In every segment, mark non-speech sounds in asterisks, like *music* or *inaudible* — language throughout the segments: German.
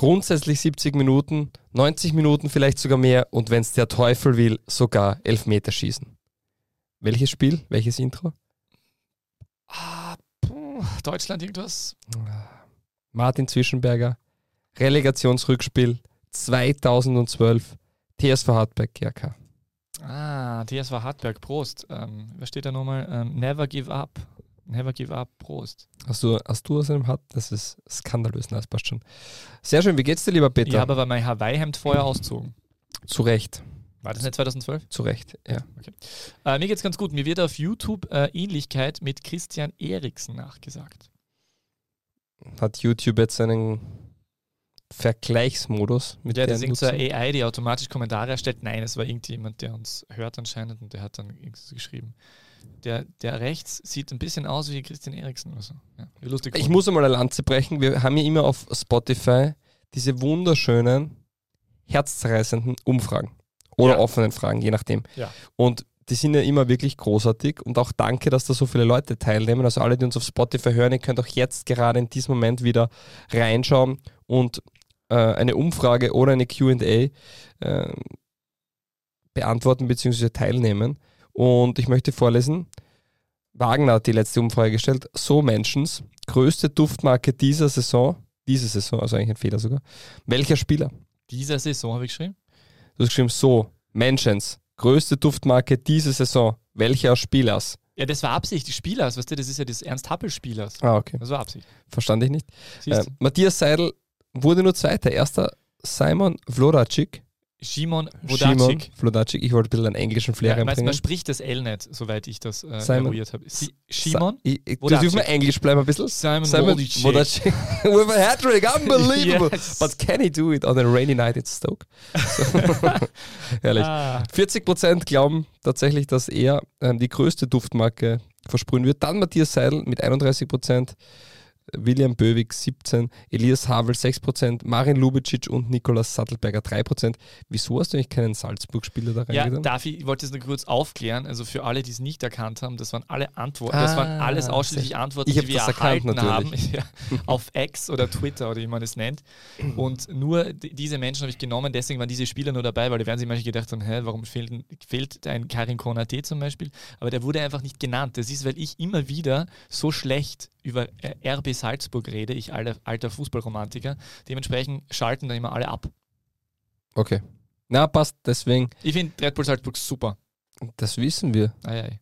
Grundsätzlich 70 Minuten, 90 Minuten vielleicht sogar mehr und wenn es der Teufel will, sogar Elfmeterschießen. Welches Spiel? Welches Intro? Ah, puh, Deutschland irgendwas? Martin Zwischenberger, Relegationsrückspiel 2012, TSV Hartberg GRK. Ah, TSV Hartberg, Prost. Ähm, was steht da nochmal? Ähm, never give up. Never give up, Prost. Hast du, hast du aus einem Hut? Das ist skandalös, das passt schon. Sehr schön, wie geht's dir, lieber Peter? Ich habe aber mein Hawaii-Hemd vorher ausgezogen. Zu Recht. War das nicht 2012? Zu Recht, ja. Okay. Äh, mir geht's ganz gut. Mir wird auf YouTube äh, Ähnlichkeit mit Christian Eriksen nachgesagt. Hat YouTube jetzt einen Vergleichsmodus mit ja, das ist eine AI, die automatisch Kommentare erstellt. Nein, es war irgendjemand, der uns hört anscheinend und der hat dann irgendwas geschrieben. Der, der rechts sieht ein bisschen aus wie Christian Eriksen oder so. Ja, lustig. Ich muss einmal eine Lanze brechen. Wir haben ja immer auf Spotify diese wunderschönen, herzzerreißenden Umfragen oder ja. offenen Fragen, je nachdem. Ja. Und die sind ja immer wirklich großartig und auch danke, dass da so viele Leute teilnehmen. Also alle, die uns auf Spotify hören, ihr könnt auch jetzt gerade in diesem Moment wieder reinschauen und äh, eine Umfrage oder eine QA äh, beantworten bzw. teilnehmen. Und ich möchte vorlesen, Wagner hat die letzte Umfrage gestellt, so Menschens, größte Duftmarke dieser Saison, diese Saison, also eigentlich ein Fehler sogar, welcher Spieler? Dieser Saison habe ich geschrieben? Du hast geschrieben, so, Menschens, größte Duftmarke dieser Saison, welcher Spielers? Ja, das war Absicht, die Spielers, weißt du, das ist ja das Ernst Happel-Spielers. Ah, okay. Das war Absicht. Verstand ich nicht. Äh, Matthias Seidel wurde nur Zweiter. Erster Simon Vloracic Shimon Vlodacic. Vlodacic. Ich wollte ein bisschen einen englischen Flair ja, reinbringen. Man spricht das L nicht, soweit ich das äh, eruiert habe. Shimon Du dürfen wir Englisch bleiben ein bisschen. Simon, Simon Vlodacic. *laughs* With a hat-trick, unbelievable. *laughs* yes. But can he do it on a rainy night in Stoke? So. *laughs* Herrlich. Ah. 40% glauben tatsächlich, dass er ähm, die größte Duftmarke versprühen wird. Dann Matthias Seidel mit 31%. William Böwig 17, Elias Havel 6%, Marin Lubicic und Nikolaus Sattelberger 3%. Wieso hast du eigentlich keinen Salzburg-Spieler da reingetan? Ja, darf ich, ich wollte es nur kurz aufklären. Also für alle, die es nicht erkannt haben, das waren alle Antworten, ah, das waren ah, alles ausschließlich Antworten, die wir erhalten erkannt, haben *laughs* ja, auf X oder Twitter oder wie man es nennt. Und nur diese Menschen habe ich genommen, deswegen waren diese Spieler nur dabei, weil da werden sich manche gedacht haben, hä, warum fehlt, fehlt ein Karin Konate zum Beispiel? Aber der wurde einfach nicht genannt. Das ist, weil ich immer wieder so schlecht über äh, RB Salzburg rede, ich alter, Fußballromantiker. Dementsprechend schalten da immer alle ab. Okay. Na, passt, deswegen. Ich finde Red Bull Salzburg super. Das wissen wir. Ei, ei.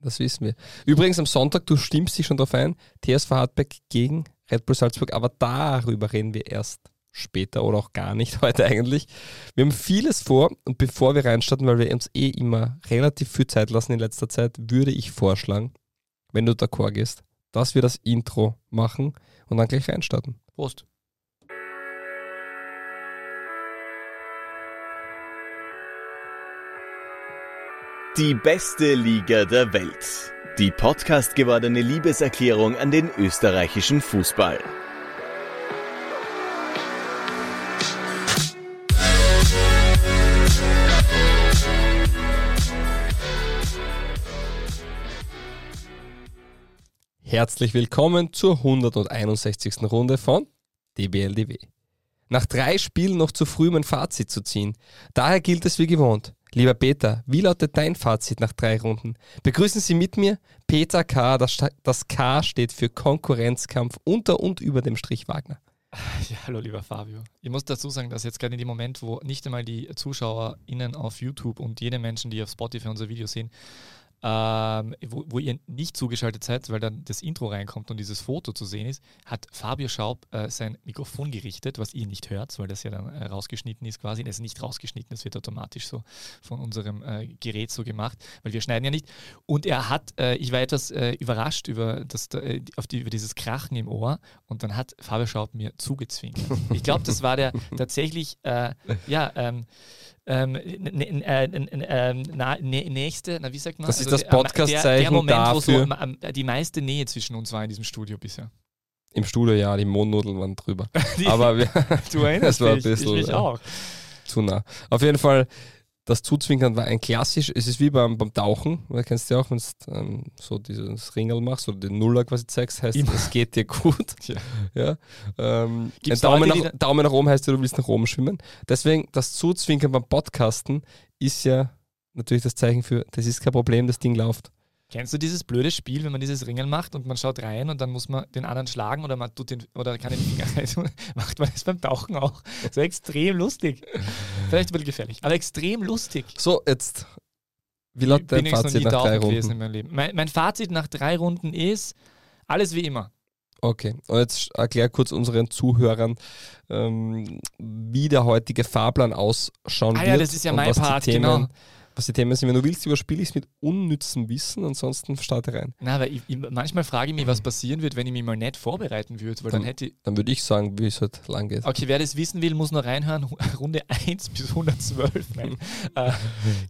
Das wissen wir. Übrigens am Sonntag, du stimmst dich schon darauf ein, TSV Hartberg gegen Red Bull Salzburg, aber darüber reden wir erst später oder auch gar nicht *laughs* heute eigentlich. Wir haben vieles vor und bevor wir reinstarten, weil wir uns eh immer relativ viel Zeit lassen in letzter Zeit, würde ich vorschlagen, wenn du d'accord gehst, dass wir das Intro machen und dann gleich reinstarten. Prost. Die beste Liga der Welt. Die Podcast gewordene Liebeserklärung an den österreichischen Fußball. Herzlich willkommen zur 161. Runde von DBLDW. Nach drei Spielen noch zu früh, um ein Fazit zu ziehen. Daher gilt es wie gewohnt. Lieber Peter, wie lautet dein Fazit nach drei Runden? Begrüßen Sie mit mir Peter K. Das, K steht für Konkurrenzkampf unter und über dem Strich Wagner. *laughs* Ja, hallo lieber Fabio. Ich muss dazu sagen, dass jetzt gerade in dem Moment, wo nicht einmal die ZuschauerInnen auf YouTube und jede Menschen, die auf Spotify unser Video sehen, ähm, wo, wo, ihr nicht zugeschaltet seid, weil dann das Intro reinkommt und dieses Foto zu sehen ist, hat Fabio Schaub äh, sein Mikrofon gerichtet, was ihr nicht hört, weil das ja dann äh, rausgeschnitten ist quasi. Das ist nicht rausgeschnitten, das wird automatisch so von unserem äh, Gerät so gemacht, weil wir schneiden ja nicht. Und er hat, äh, ich war etwas äh, überrascht über, das, auf die, über dieses Krachen im Ohr und dann hat Fabio Schaub mir zugezwingt. Ich glaube, das war der tatsächlich, ja, ähm, ähm, äh, äh, nächste, na, wie sagt man? Das ist also, das Podcast-Zeichen der, der Moment, dafür. wo die meiste Nähe zwischen uns war in diesem Studio bisher. Im Studio, ja, die Mondnudeln waren drüber. *laughs* Aber *laughs* wir, du erinnerst *laughs* das war ein bisschen ich mich auch. zu nah. Auf jeden Fall, das Zuzwinkern war ein klassisch, es ist wie beim, beim Tauchen, du kennst du ja auch, wenn du ähm, so dieses Ringel machst oder den Nuller quasi zeigst, heißt es geht dir gut. *laughs* Ja. ja. Ähm, ein Daumen, Leute, nach, Daumen nach oben heißt ja, du willst nach oben schwimmen. Deswegen, das Zuzwinkern beim Podcasten ist ja natürlich das Zeichen für, das ist kein Problem, das Ding läuft. Kennst du dieses blöde Spiel, wenn man dieses Ringen macht und man schaut rein und dann muss man den anderen schlagen oder man tut den oder kann den Finger rein? *laughs* macht man das beim Tauchen auch. So extrem lustig. Vielleicht ein bisschen gefährlich, aber extrem lustig. So, jetzt. Wie lautet dein Fazit nach drei Runden? In meinem Leben. Mein, mein Fazit nach drei Runden ist alles wie immer. Okay, und jetzt erklär kurz unseren Zuhörern, ähm, wie der heutige Fahrplan ausschauen ah, wird. Ja, das ist ja mein Part, Themen, genau was die Themen sind. Wenn du willst, überspiele ich es mit unnützem Wissen, ansonsten starte rein. Na, aber ich, ich, manchmal frage ich mich, was passieren wird, wenn ich mich mal nicht vorbereiten würde, weil dann, dann hätte ich. Dann würde ich sagen, wie es halt lang geht. Okay, wer das wissen will, muss noch reinhören. *laughs* Runde 1 bis 112. *laughs* äh,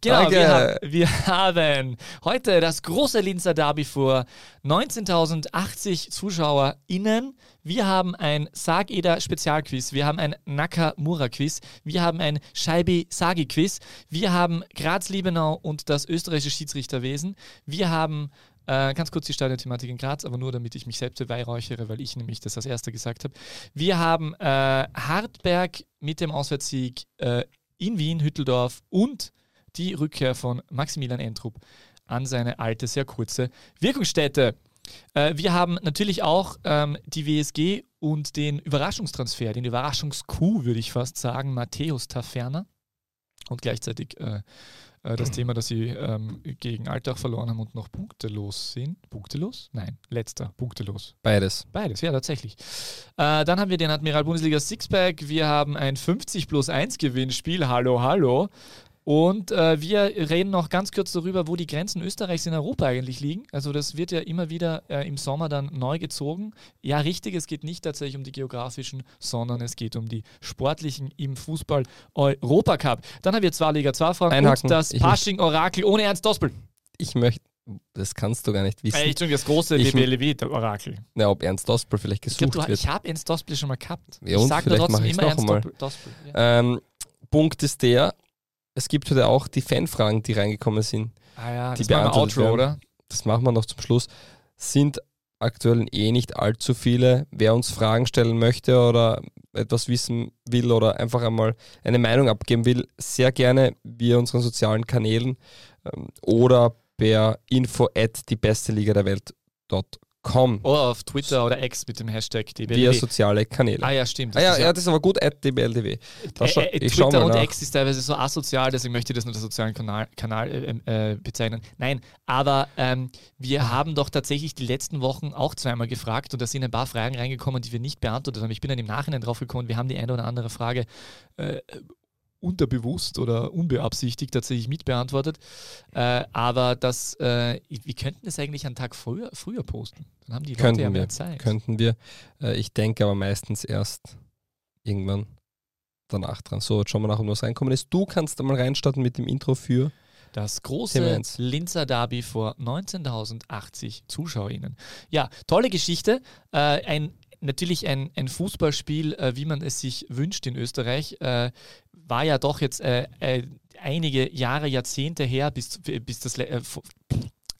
genau, wir haben, wir haben, heute das große Linzer Derby vor 19.080 ZuschauerInnen. Wir haben ein Sag-Eder Spezialquiz, wir haben ein Nakamura-Quiz, wir haben ein Scheibe-Sagi-Quiz, wir haben Graz-Liebenau und das österreichische Schiedsrichterwesen, wir haben äh, ganz kurz die Stadionthematik in Graz, aber nur damit ich mich selbst beweihräuchere, weil ich nämlich das als erster gesagt habe. Wir haben äh, Hartberg mit dem Auswärtssieg äh, in Wien, Hütteldorf und die Rückkehr von Maximilian Entrup an seine alte, sehr kurze Wirkungsstätte. Äh, wir haben natürlich auch ähm, die WSG und den Überraschungstransfer, den Überraschungskuh, würde ich fast sagen, Matthäus Taferner. Und gleichzeitig äh, äh, das Thema, dass sie ähm, gegen Alltag verloren haben und noch punktelos sind. Punktelos? Nein, letzter, punktelos. Beides. Beides, ja, tatsächlich. Äh, dann haben wir den Admiral Bundesliga Sixpack. Wir haben ein 50 plus 1 Gewinnspiel. Hallo, hallo. Und äh, wir reden noch ganz kurz darüber, wo die Grenzen Österreichs in Europa eigentlich liegen. Also das wird ja immer wieder äh, im Sommer dann neu gezogen. Ja, richtig, es geht nicht tatsächlich um die geografischen, sondern es geht um die sportlichen im Fußball Europacup. Dann haben wir zwei Liga 2 Fragen und das Pasching-Orakel ohne Ernst Dospel. Ich möchte das kannst du gar nicht wissen. Ich das große DBLW-Orakel. Ja, ob Ernst Dospel vielleicht gesucht ich glaub, du, wird. Ich habe Ernst Dospel schon mal gehabt. Ja, und ich sage trotzdem immer Ernst Dospel. Ja. Ähm, Punkt ist der, es gibt heute auch die Fanfragen, die reingekommen sind. Ah ja, die das machen wir Outro, oder? Das machen wir noch zum Schluss. Sind aktuell eh nicht allzu viele. Wer uns Fragen stellen möchte oder etwas wissen will oder einfach einmal eine Meinung abgeben will, sehr gerne via unseren sozialen Kanälen ähm, oder per info at die beste Liga der Welt.com Com. Oder auf Twitter oder X mit dem Hashtag DBLDW. Via soziale Kanäle. Ah ja, stimmt. Ah, ja, ja, das ist aber gut, at DBLDW. Das äh, äh, Twitter und nach. X ist teilweise so asozial, deswegen möchte ich das nur als sozialen Kanal, Kanal äh, ähm, äh, bezeichnen. Nein, aber ähm, wir haben doch tatsächlich die letzten Wochen auch zweimal gefragt und da sind ein paar Fragen reingekommen, die wir nicht beantwortet haben. Ich bin dann im Nachhinein drauf gekommen, wir haben die eine oder andere Frage äh, unterbewusst oder unbeabsichtigt tatsächlich mitbeantwortet. Äh, aber das, äh, wir könnten das eigentlich einen Tag früher, früher posten. Dann haben die könnten Leute ja mehr wir, Zeit. Könnten wir. Äh, ich denke aber meistens erst irgendwann danach dran. So, jetzt schauen wir nach, ob was reinkommen ist. Du kannst da mal reinstarten mit dem Intro für das große Linzer Derby vor 19.080 ZuschauerInnen. Ja, tolle Geschichte. Äh, ein natürlich ein, ein Fußballspiel, äh, wie man es sich wünscht in Österreich. Äh, war ja doch jetzt äh, äh, einige Jahre, Jahrzehnte her, bis, bis das. Äh,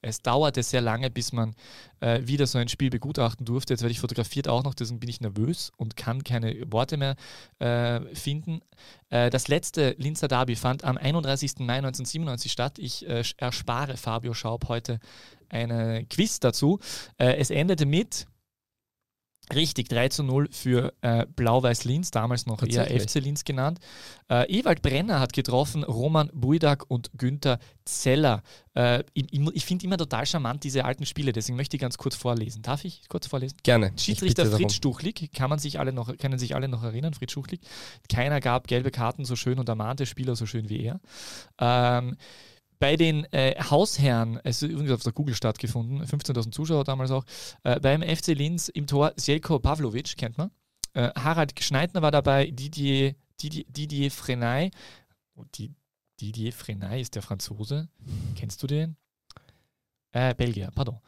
es dauerte sehr lange, bis man äh, wieder so ein Spiel begutachten durfte. Jetzt werde ich fotografiert auch noch, deswegen bin ich nervös und kann keine Worte mehr äh, finden. Äh, das letzte Linzer Derby fand am 31. Mai 1997 statt. Ich erspare Fabio Schaub heute eine Quiz dazu. Es endete mit Richtig, 3 zu 0 für äh, Blau-Weiß Linz, damals noch eher FC Linz genannt. Äh, Ewald Brenner hat getroffen, Roman Buidak und Günther Zeller. Äh, ich, ich finde immer total charmant diese alten Spiele, deswegen möchte ich ganz kurz vorlesen. Darf ich kurz vorlesen? Gerne. Schiedsrichter Fritz Stuchlik, kann man sich alle noch, können sich alle noch erinnern, Fritz Stuchlik. Keiner gab gelbe Karten so schön und ermahnte Spieler so schön wie er. Ähm, bei den äh, Hausherren, es ist übrigens auf der Google stattgefunden, 15.000 Zuschauer damals auch, äh, beim FC Linz im Tor Selko Pavlovic, kennt man. Äh, Harald Schneidner war dabei, Didier, Didier, Didier Frenay. Oh, Didier Frenay ist der Franzose. Kennst du den? Äh, Belgier, pardon.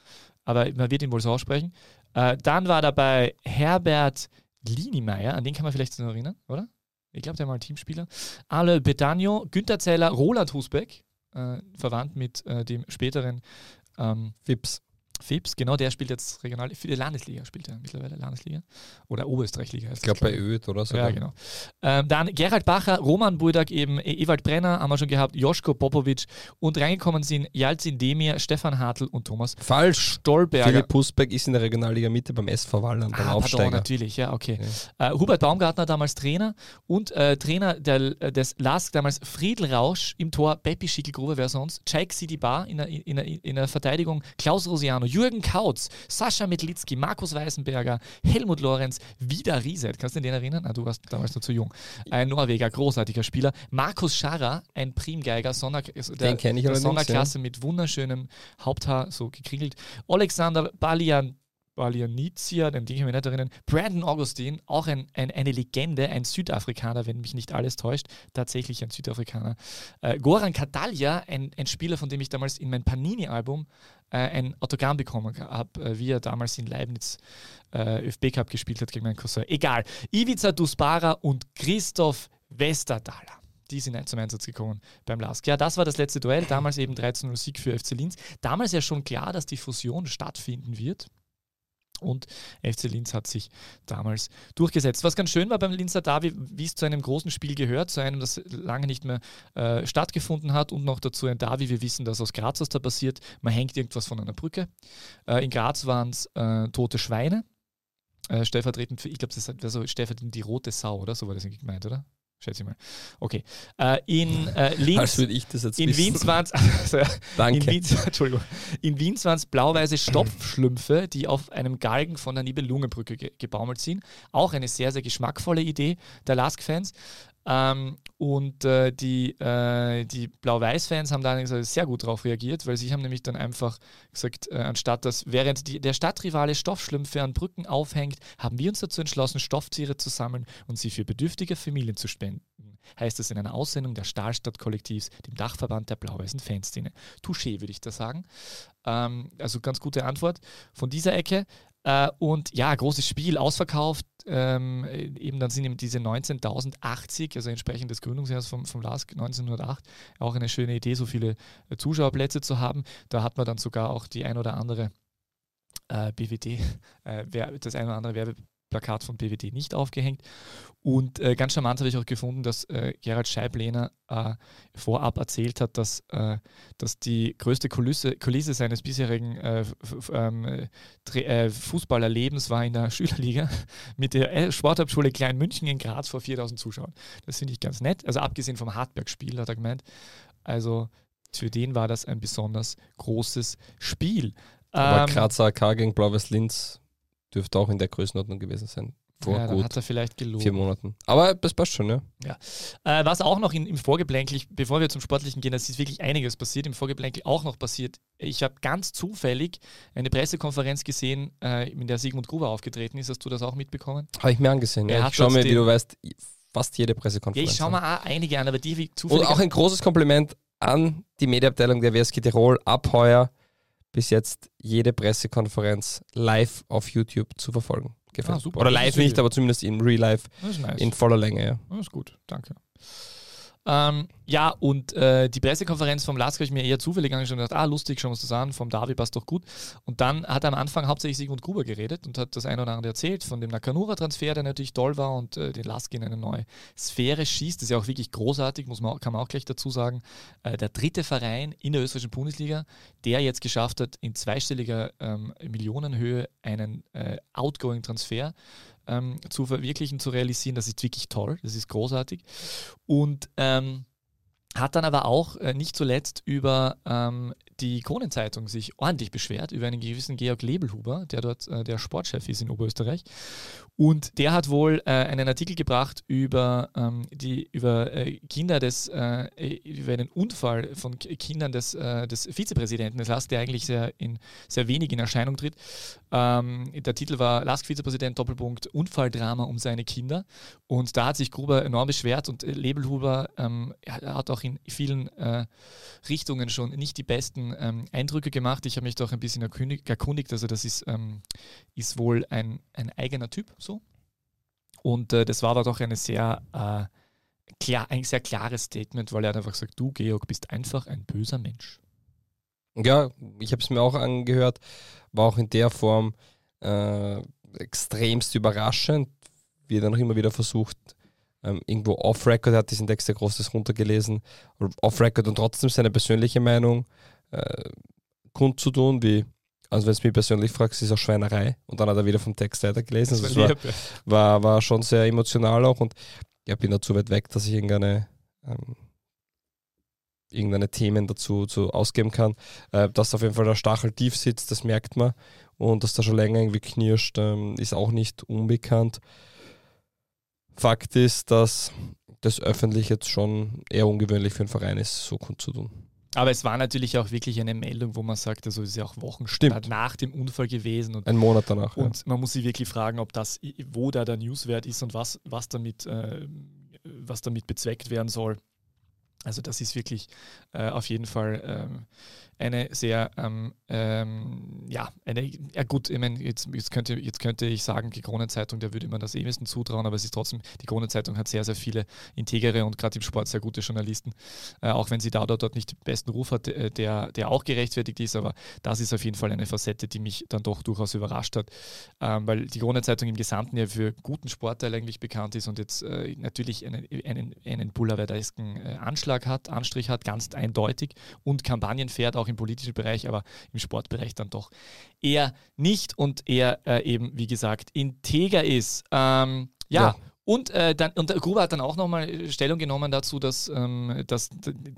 Aber man wird ihn wohl so aussprechen. Äh, dann war dabei Herbert Liniemeyer, an den kann man vielleicht noch erinnern, oder? Ich glaube, der war Teamspieler. Ale Betagno, Günther Zeller, Roland Husbeck, verwandt mit äh, dem späteren ähm, Fips. Fips, genau, der spielt jetzt regional, für die Landesliga spielt er mittlerweile, Landesliga oder Oberösterreichliga. Ich glaube bei Öd oder so. Ja, genau. Ähm, dann Gerald Bacher, Roman Burdak, eben e- Ewald Brenner haben wir schon gehabt, Joschko Popovic und reingekommen sind Jalzin Demir, Stefan Hartl und Thomas Falsch. Stolberger. Philipp Pusbeck ist in der Regionalliga Mitte beim SV Wallern, beim Ah, Aufsteiger. pardon, natürlich, ja, okay. Äh, Hubert Baumgartner damals Trainer und äh, Trainer der, äh, des LASK damals Friedel Rausch im Tor, Beppi Schickelgrube, wer sonst, Jaik Sidibar in der, in, der, in der Verteidigung, Klaus Rosiano, Jürgen Kautz, Sascha Medlitzki, Markus Weißenberger, Helmut Lorenz, Vida Rieset, kannst du den erinnern? Ah, du warst damals noch zu jung. Ein Norweger, großartiger Spieler. Markus Scharrer, ein Primgeiger, Sonder, der, Den kenn ich der Sonderklasse mit wunderschönem Haupthaar, so gekringelt. Alexander Balian Balianizia, den Ding ich mir nicht erinnern. Brandon Augustin, auch ein, ein, eine Legende, ein Südafrikaner, wenn mich nicht alles täuscht. Tatsächlich ein Südafrikaner. Äh, Goran Catalia, ein, ein Spieler, von dem ich damals in mein Panini-Album äh, ein Autogramm bekommen habe, äh, wie er damals in Leibniz äh, ÖFB Cup gespielt hat gegen meinen Cousin. Egal. Ivica Duspara und Christoph Westerdaler. Die sind zum Einsatz gekommen beim LASK. Ja, das war das letzte Duell. Damals eben 13-0 Sieg für FC Linz. Damals ja schon klar, dass die Fusion stattfinden wird. Und FC Linz hat sich damals durchgesetzt. Was ganz schön war beim Linzer Derby, wie es zu einem großen Spiel gehört, zu einem, das lange nicht mehr äh, stattgefunden hat und noch dazu ein Derby. Wir wissen, dass aus Graz was da passiert. Man hängt irgendwas von einer Brücke. Äh, in Graz waren es äh, tote Schweine. Äh, stellvertretend für, ich glaube, das wäre so stellvertretend die rote Sau, oder? So war das gemeint, oder? Schätze ich mal. Okay. Äh, in äh, Linz. In Wien waren es also, Danke. in Wien, *laughs* Entschuldigung. In Wien waren es blau-weiße Stopfschlümpfe, die auf einem Galgen von der Nibelungenbrücke ge gebaumelt sind. Auch eine sehr, sehr geschmackvolle Idee der Lask-Fans. Ähm, und äh, die, äh, die Blau-Weiß-Fans haben da sehr gut darauf reagiert, weil sie haben nämlich dann einfach gesagt, äh, anstatt dass während die, der Stadtrivale Stoffschlümpfe an Brücken aufhängt, haben wir uns dazu entschlossen, Stofftiere zu sammeln und sie für bedürftige Familien zu spenden. Heißt es in einer Aussendung der Stahlstadt-Kollektivs, dem Dachverband der blau-weißen Fanszene. Touché, würde ich da sagen. Ähm, also ganz gute Antwort von dieser Ecke. Äh, und ja, großes Spiel, ausverkauft. Ähm, eben dann sind eben diese 19.080, also entsprechend des Gründungsjahres vom, vom LASK 1908, auch eine schöne Idee, so viele äh, Zuschauerplätze zu haben. Da hat man dann sogar auch die ein oder andere äh, BWD, *laughs* äh, das ein oder andere Werbeplakat von BWD nicht aufgehängt. Und äh, ganz charmant habe ich auch gefunden, dass äh, Gerald Scheiblehner äh, vorab erzählt hat, dass, äh, dass die größte Kulisse, Kulisse seines bisherigen äh, ähm, äh, Fußballerlebens war in der *laughs* Schülerliga mit der äh, Sporthauptschule Klein München in Graz vor 4000 Zuschauern. Das finde ich ganz nett. Also abgesehen vom Hartberg-Spiel, hat er gemeint. Also für den war das ein besonders großes Spiel. Aber Ähm, Grazer AK gegen Blau-Weiß Linz dürfte auch in der Größenordnung gewesen sein. Vor ja, gut hat er vielleicht vier gelogen. Monaten. Aber das passt schon, ja. Äh, was auch noch in, im Vorgeplänkel, bevor wir zum Sportlichen gehen, es ist wirklich einiges passiert, im Vorgeplänkel auch noch passiert. Ich habe ganz zufällig eine Pressekonferenz gesehen, äh, in der Sigmund Gruber aufgetreten ist. Hast du das auch mitbekommen? Habe ich mir angesehen. Er Ja. Ich schaue mir, wie du weißt, fast jede Ja, Pressekonferenz. ich schaue mal auch einige an, aber die wie Und zufällig. auch ein großes Kompliment an die Mediaabteilung der WSG Tirol. Ab heuer bis jetzt jede Pressekonferenz live auf YouTube zu verfolgen. Gefällt. Ah, super. Oder live nicht, aber zumindest in Real Life nice. in voller Länge. Ja. Das ist gut, danke. Ähm, ja, und äh, die Pressekonferenz vom Lask habe ich mir eher zufällig angeschaut und gedacht, ah, lustig, schauen wir uns das an, vom Davi passt doch gut. Und dann hat er am Anfang hauptsächlich Sigmund Gruber geredet und hat das eine oder andere erzählt von dem Nakamura-Transfer, der natürlich toll war und äh, den Lask in eine neue Sphäre schießt. Das ist ja auch wirklich großartig, muss man, kann man auch gleich dazu sagen. Äh, der dritte Verein in der österreichischen Bundesliga, der jetzt geschafft hat, in zweistelliger ähm, Millionenhöhe einen äh, Outgoing-Transfer ähm, zu verwirklichen, zu realisieren. Das ist wirklich toll, das ist großartig. Und ähm, hat dann aber auch äh, nicht zuletzt über ähm, die Kronenzeitung sich ordentlich beschwert, über einen gewissen Georg Lebelhuber, der dort äh, der Sportchef ist in Oberösterreich. Und der hat wohl äh, einen Artikel gebracht über, ähm, die, über äh, Kinder des, äh, über einen Unfall von Kindern des, äh, des Vizepräsidenten des LASK, der eigentlich sehr, in, sehr wenig in Erscheinung tritt. Ähm, der Titel war LASK-Vizepräsident, Doppelpunkt, Unfalldrama um seine Kinder. Und da hat sich Gruber enorm beschwert und äh, Lebelhuber ähm, hat auch in vielen äh, Richtungen schon nicht die besten ähm, Eindrücke gemacht. Ich habe mich doch ein bisschen erkundigt, also das ist, ähm, ist wohl ein, ein eigener Typ so. Und äh, das war aber doch eine sehr, äh, klar, ein sehr klares Statement, weil er einfach gesagt, du Georg bist einfach ein böser Mensch. Ja, ich habe es mir auch angehört, war auch in der Form äh, extremst überraschend, wie er dann auch immer wieder versucht, ähm, irgendwo off-Record, er hat diesen Text ja großes runtergelesen, off-Record und trotzdem seine persönliche Meinung äh, kundzutun, wie, also wenn es mich persönlich fragst, ist auch Schweinerei und dann hat er wieder vom Text weitergelesen. Also war, war, war, schon sehr emotional auch und ja, bin da zu weit weg, dass ich irgendeine ähm, irgendeine Themen dazu zu ausgeben kann. Äh, dass auf jeden Fall der Stachel tief sitzt, das merkt man. Und dass da schon länger irgendwie knirscht, ähm, ist auch nicht unbekannt. Fakt ist, dass das öffentlich jetzt schon eher ungewöhnlich für einen Verein ist, so kundzutun. Aber es war natürlich auch wirklich eine Meldung, wo man sagt, also es ist ja auch Wochen Stimmt. nach dem Unfall gewesen. Und, Ein Monat danach. Und ja. man muss sich wirklich fragen, ob das, wo da der Newswert ist und was, was, damit, äh, was damit bezweckt werden soll. Also das ist wirklich äh, auf jeden Fall ähm, eine sehr, ähm, ähm, ja, eine, ja gut, ich meine, jetzt, jetzt, könnte, jetzt könnte ich sagen, die Kronenzeitung, der würde man das eh besten zutrauen, aber es ist trotzdem, die Kronenzeitung hat sehr, sehr viele integere und gerade im Sport sehr gute Journalisten, äh, auch wenn sie da dort, dort nicht den besten Ruf hat, äh, der, der auch gerechtfertigt ist, aber das ist auf jeden Fall eine Facette, die mich dann doch durchaus überrascht hat, ähm, weil die Kronenzeitung im Gesamten ja für guten Sportteil eigentlich bekannt ist und jetzt äh, natürlich einen, einen, einen boulevardesken äh, Anschlag hat, Anstrich hat, ganz eindeutig und Kampagnen fährt, auch auch im politischen Bereich, aber im Sportbereich dann doch eher nicht und eher äh, eben, wie gesagt, integer ist. Ähm, ja, ja, und, äh, dann, und Gruber hat dann auch nochmal äh, Stellung genommen dazu, dass, ähm, dass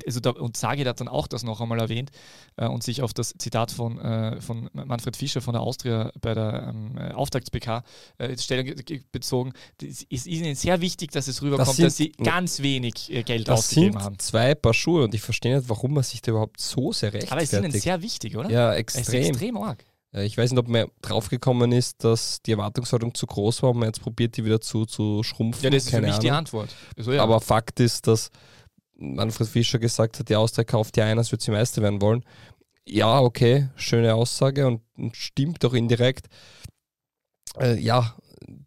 also da, und Sagi hat dann auch das noch einmal erwähnt äh, und sich auf das Zitat von, äh, von Manfred Fischer von der Austria bei der ähm, Auftakts-PK äh, Stellung bezogen. Es ist ihnen sehr wichtig, dass es rüberkommt, das sind, dass sie ganz wenig äh, Geld ausgegeben haben. Das sind zwei Paar Schuhe und ich verstehe nicht, warum man sich da überhaupt so sehr rechtfertigt. Aber es ist ihnen sehr wichtig, oder? Ja, extrem. Es ist extrem arg. Äh, ich weiß nicht, ob man draufgekommen ist, dass die Erwartungshaltung zu groß war und man jetzt probiert, die wieder zu, zu schrumpfen. Ja, das ist Keine für mich Ahnung. die Antwort. Also, ja. Aber Fakt ist, dass Manfred Fischer gesagt hat, die Austria kauft ja ein, als würde sie Meister werden wollen. Ja, okay, schöne Aussage und stimmt doch indirekt. Äh, ja,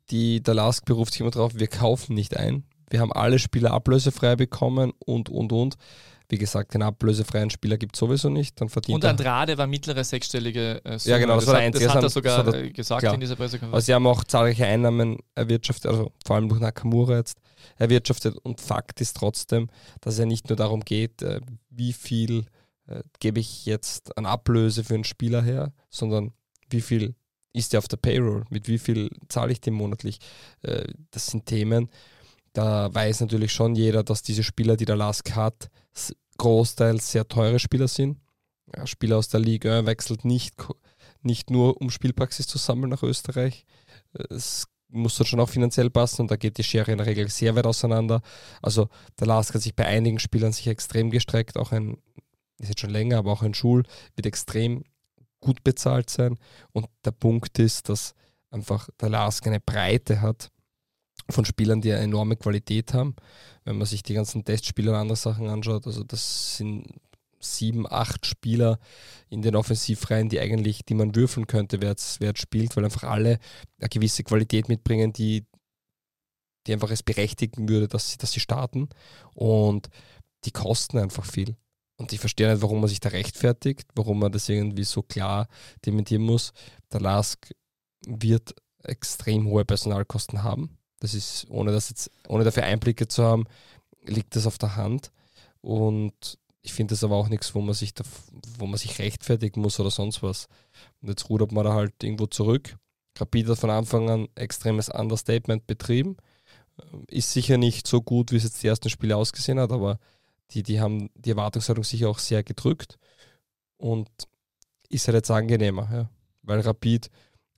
die, der Lask beruft sich immer drauf, wir kaufen nicht ein. Wir haben alle Spieler ablösefrei bekommen und, und, und. Wie gesagt, den ablösefreien Spieler gibt es sowieso nicht. Dann verdient Und Andrade war mittlere sechsstellige äh, Summe. Ja, genau, das, das war der einzige. Das hat er sogar hat er, äh, gesagt klar. in dieser Pressekonferenz. Also sie haben auch zahlreiche Einnahmen erwirtschaftet, also vor allem durch Nakamura jetzt erwirtschaftet. Und Fakt ist trotzdem, dass es ja nicht nur darum geht, äh, wie viel äh, gebe ich jetzt an Ablöse für einen Spieler her, sondern wie viel ist der auf der Payroll, mit wie viel zahle ich dem monatlich. Das sind Themen, da weiß natürlich schon jeder, dass diese Spieler, die der Lask hat, großteils sehr teure Spieler sind. Ja, Spieler aus der Liga wechselt nicht, nicht nur, um Spielpraxis zu sammeln nach Österreich. Es muss dann schon auch finanziell passen und da geht die Schere in der Regel sehr weit auseinander. Also der Lask hat sich bei einigen Spielern sich extrem gestreckt, auch ein, ist jetzt schon länger, aber auch ein Schul wird extrem gut bezahlt sein. Und der Punkt ist, dass einfach der Lask eine Breite hat von Spielern, die eine enorme Qualität haben. Wenn man sich die ganzen Testspieler und andere Sachen anschaut, also das sind sieben, acht Spieler in den Offensivreihen, die eigentlich, die man würfeln könnte, wer jetzt spielt, weil einfach alle eine gewisse Qualität mitbringen, die, die einfach es berechtigen würde, dass sie, dass sie starten. Und die kosten einfach viel. Und ich verstehe nicht, warum man sich da rechtfertigt, warum man das irgendwie so klar dementieren muss. Der Lask wird extrem hohe Personalkosten haben. Das ist, ohne das jetzt, ohne dafür Einblicke zu haben, liegt das auf der Hand. Und ich finde das aber auch nichts, wo man sich da, wo man sich rechtfertigen muss oder sonst was. Und jetzt rudert man da halt irgendwo zurück. Rapid hat von Anfang an extremes Understatement betrieben. Ist sicher nicht so gut, wie es jetzt die ersten Spiele ausgesehen hat, aber die, die haben die Erwartungshaltung sicher auch sehr gedrückt und ist halt jetzt angenehmer, ja. weil Rapid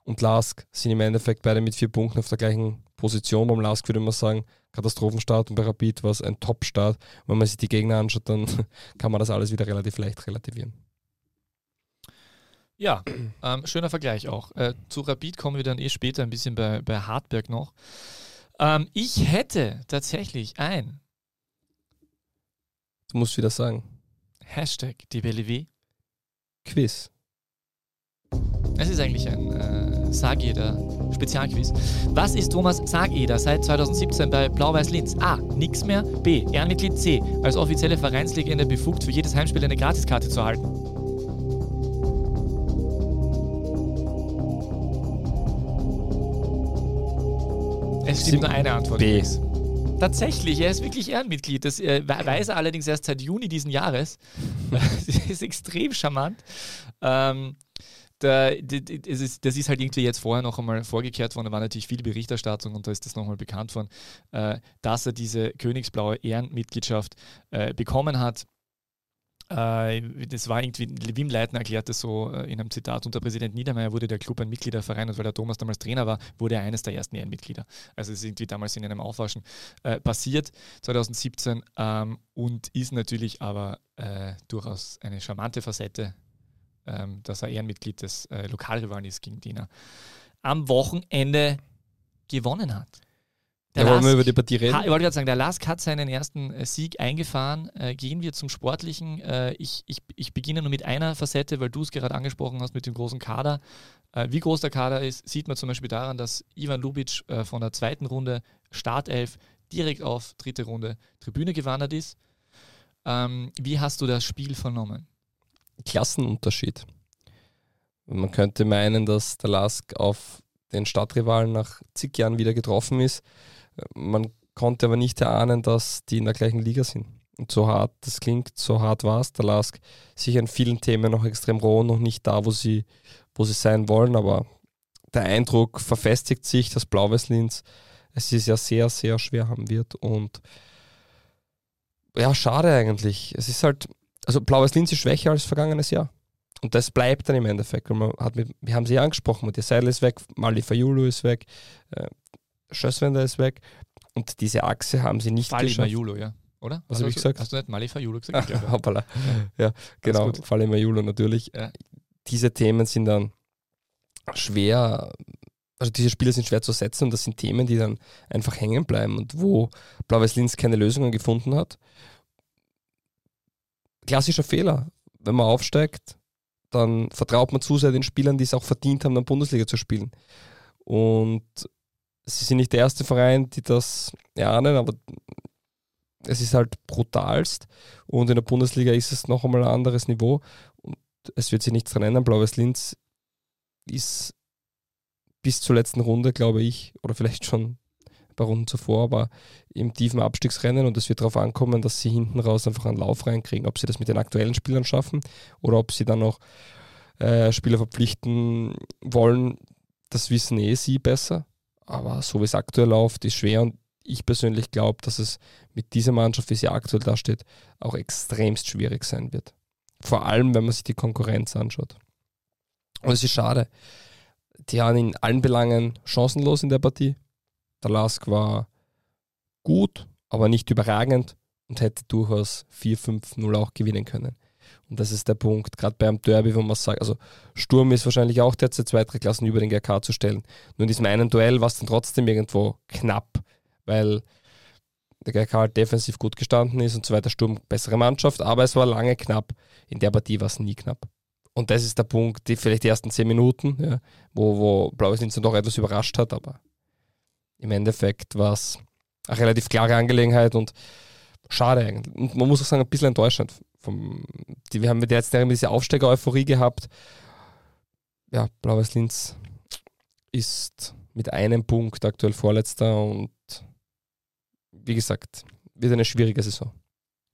und Lask sind im Endeffekt beide mit vier Punkten auf der gleichen Position. Beim Lask würde man sagen, Katastrophenstart und bei Rapid war es ein Top-Start. Wenn man sich die Gegner anschaut, dann *laughs* kann man das alles wieder relativ leicht relativieren. Ja, *clears throat* ähm, schöner Vergleich auch. Äh, zu Rapid kommen wir dann eh später ein bisschen bei, bei Hartberg noch. Ähm, ich hätte tatsächlich ein. Du musst wieder sagen. Hashtag die BLW. Quiz. Es ist eigentlich ein, äh, sag jeder Spezialquiz. Was ist Thomas Sageder seit 2017 bei Blau-Weiß Linz? A. Nix mehr. B. Ehrenmitglied C. Als offizielle Vereinslegende befugt, für jedes Heimspiel eine Gratiskarte zu erhalten. Es stimmt nur eine Antwort. B. Tatsächlich, er ist wirklich Ehrenmitglied. Das äh, weiß er allerdings erst seit Juni diesen Jahres. *laughs* das ist extrem charmant. Ähm, der, das, ist, das ist halt irgendwie jetzt vorher noch einmal vorgekehrt worden. Da war natürlich viel Berichterstattung und da ist das nochmal bekannt worden, äh, dass er diese königsblaue Ehrenmitgliedschaft äh, bekommen hat. Äh, das war irgendwie, Wim Leitner erklärt das so in einem Zitat, unter Präsident Niedermeyer wurde der Club ein Mitgliederverein und weil der Thomas damals Trainer war, wurde er eines der ersten Ehrenmitglieder. Also es ist irgendwie damals in einem Aufwaschen äh, passiert, 2017 ähm, und ist natürlich aber äh, durchaus eine charmante Facette, ähm, dass er Ehrenmitglied des äh, Lokalrivalen ist, gegen den er am Wochenende gewonnen hat. Der ja, wollen wir über die Partie reden? Ha, ich wollte gerade sagen, der Lask hat seinen ersten äh, Sieg eingefahren. Äh, gehen wir zum Sportlichen. Äh, ich, ich, ich beginne nur mit einer Facette, weil du es gerade angesprochen hast mit dem großen Kader. Äh, wie groß der Kader ist, sieht man zum Beispiel daran, dass Ivan Lubic äh, von der zweiten Runde Startelf direkt auf dritte Runde Tribüne gewandert ist. Ähm, wie hast du das Spiel vernommen? Klassenunterschied. Man könnte meinen, dass der Lask auf den Stadtrivalen nach zig Jahren wieder getroffen ist man konnte aber nicht erahnen, dass die in der gleichen Liga sind. Und so hart das klingt, so hart war es. Der Lask sicher in vielen Themen noch extrem roh noch nicht da, wo sie, wo sie sein wollen. Aber der Eindruck verfestigt sich, dass Blau-Weiß-Linz es ist ja sehr, sehr schwer haben wird. Und ja, schade eigentlich. Es ist halt, also Blau-Weiß-Linz ist schwächer als vergangenes Jahr. Und das bleibt dann im Endeffekt. man hat mit, wir haben sie angesprochen, der Seil ist weg, Mali Fayulu ist weg, äh, Schösswender ist weg. Und diese Achse haben sie nicht Fali geschafft. Majulo, ja. Oder? Was habe ich gesagt? Hast du nicht Malifa Julo gesagt? Ah, *laughs* hoppala. Ja, ja genau. Fali Majulo natürlich. Ja. Diese Themen sind dann schwer, also diese Spiele sind schwer zu setzen und das sind Themen, die dann einfach hängen bleiben und wo Blau-Weiß Linz keine Lösungen gefunden hat. Klassischer Fehler. Wenn man aufsteigt, dann vertraut man zu sehr den Spielern, die es auch verdient haben, dann Bundesliga zu spielen. Und sie sind nicht der erste Verein, die das erahnen, aber es ist halt brutalst und in der Bundesliga ist es noch einmal ein anderes Niveau und es wird sich nichts dran ändern. Blaues Linz ist bis zur letzten Runde, glaube ich, oder vielleicht schon paar Runden zuvor, aber im tiefen Abstiegsrennen und es wird darauf ankommen, dass sie hinten raus einfach einen Lauf reinkriegen, ob sie das mit den aktuellen Spielern schaffen oder ob sie dann noch äh, Spieler verpflichten wollen, das wissen eh sie besser. Aber so wie es aktuell läuft, ist schwer und ich persönlich glaube, dass es mit dieser Mannschaft, wie sie aktuell da steht, auch extremst schwierig sein wird. Vor allem, wenn man sich die Konkurrenz anschaut. Und es ist schade. Die waren in allen Belangen chancenlos in der Partie. Der Lask war gut, aber nicht überragend und hätte durchaus 4-5-0 auch gewinnen können. Und das ist der Punkt, gerade beim Derby, wo man sagt, also Sturm ist wahrscheinlich auch derzeit zwei, drei Klassen über den GK zu stellen. Nur in diesem einen Duell war es dann trotzdem irgendwo knapp, weil der GK halt defensiv gut gestanden ist und zweiter Sturm bessere Mannschaft, aber es war lange knapp. In der Partie war es nie knapp. Und das ist der Punkt, die vielleicht die ersten zehn Minuten, ja, wo, wo Blaues Linz doch etwas überrascht hat, aber im Endeffekt war es eine relativ klare Angelegenheit und schade eigentlich. Und man muss auch sagen, ein bisschen enttäuschend vom, die, wir haben mit jetzt diese Aufsteiger-Euphorie gehabt. Ja, Blaues Linz ist mit einem Punkt aktuell Vorletzter und wie gesagt, wird eine schwierige Saison.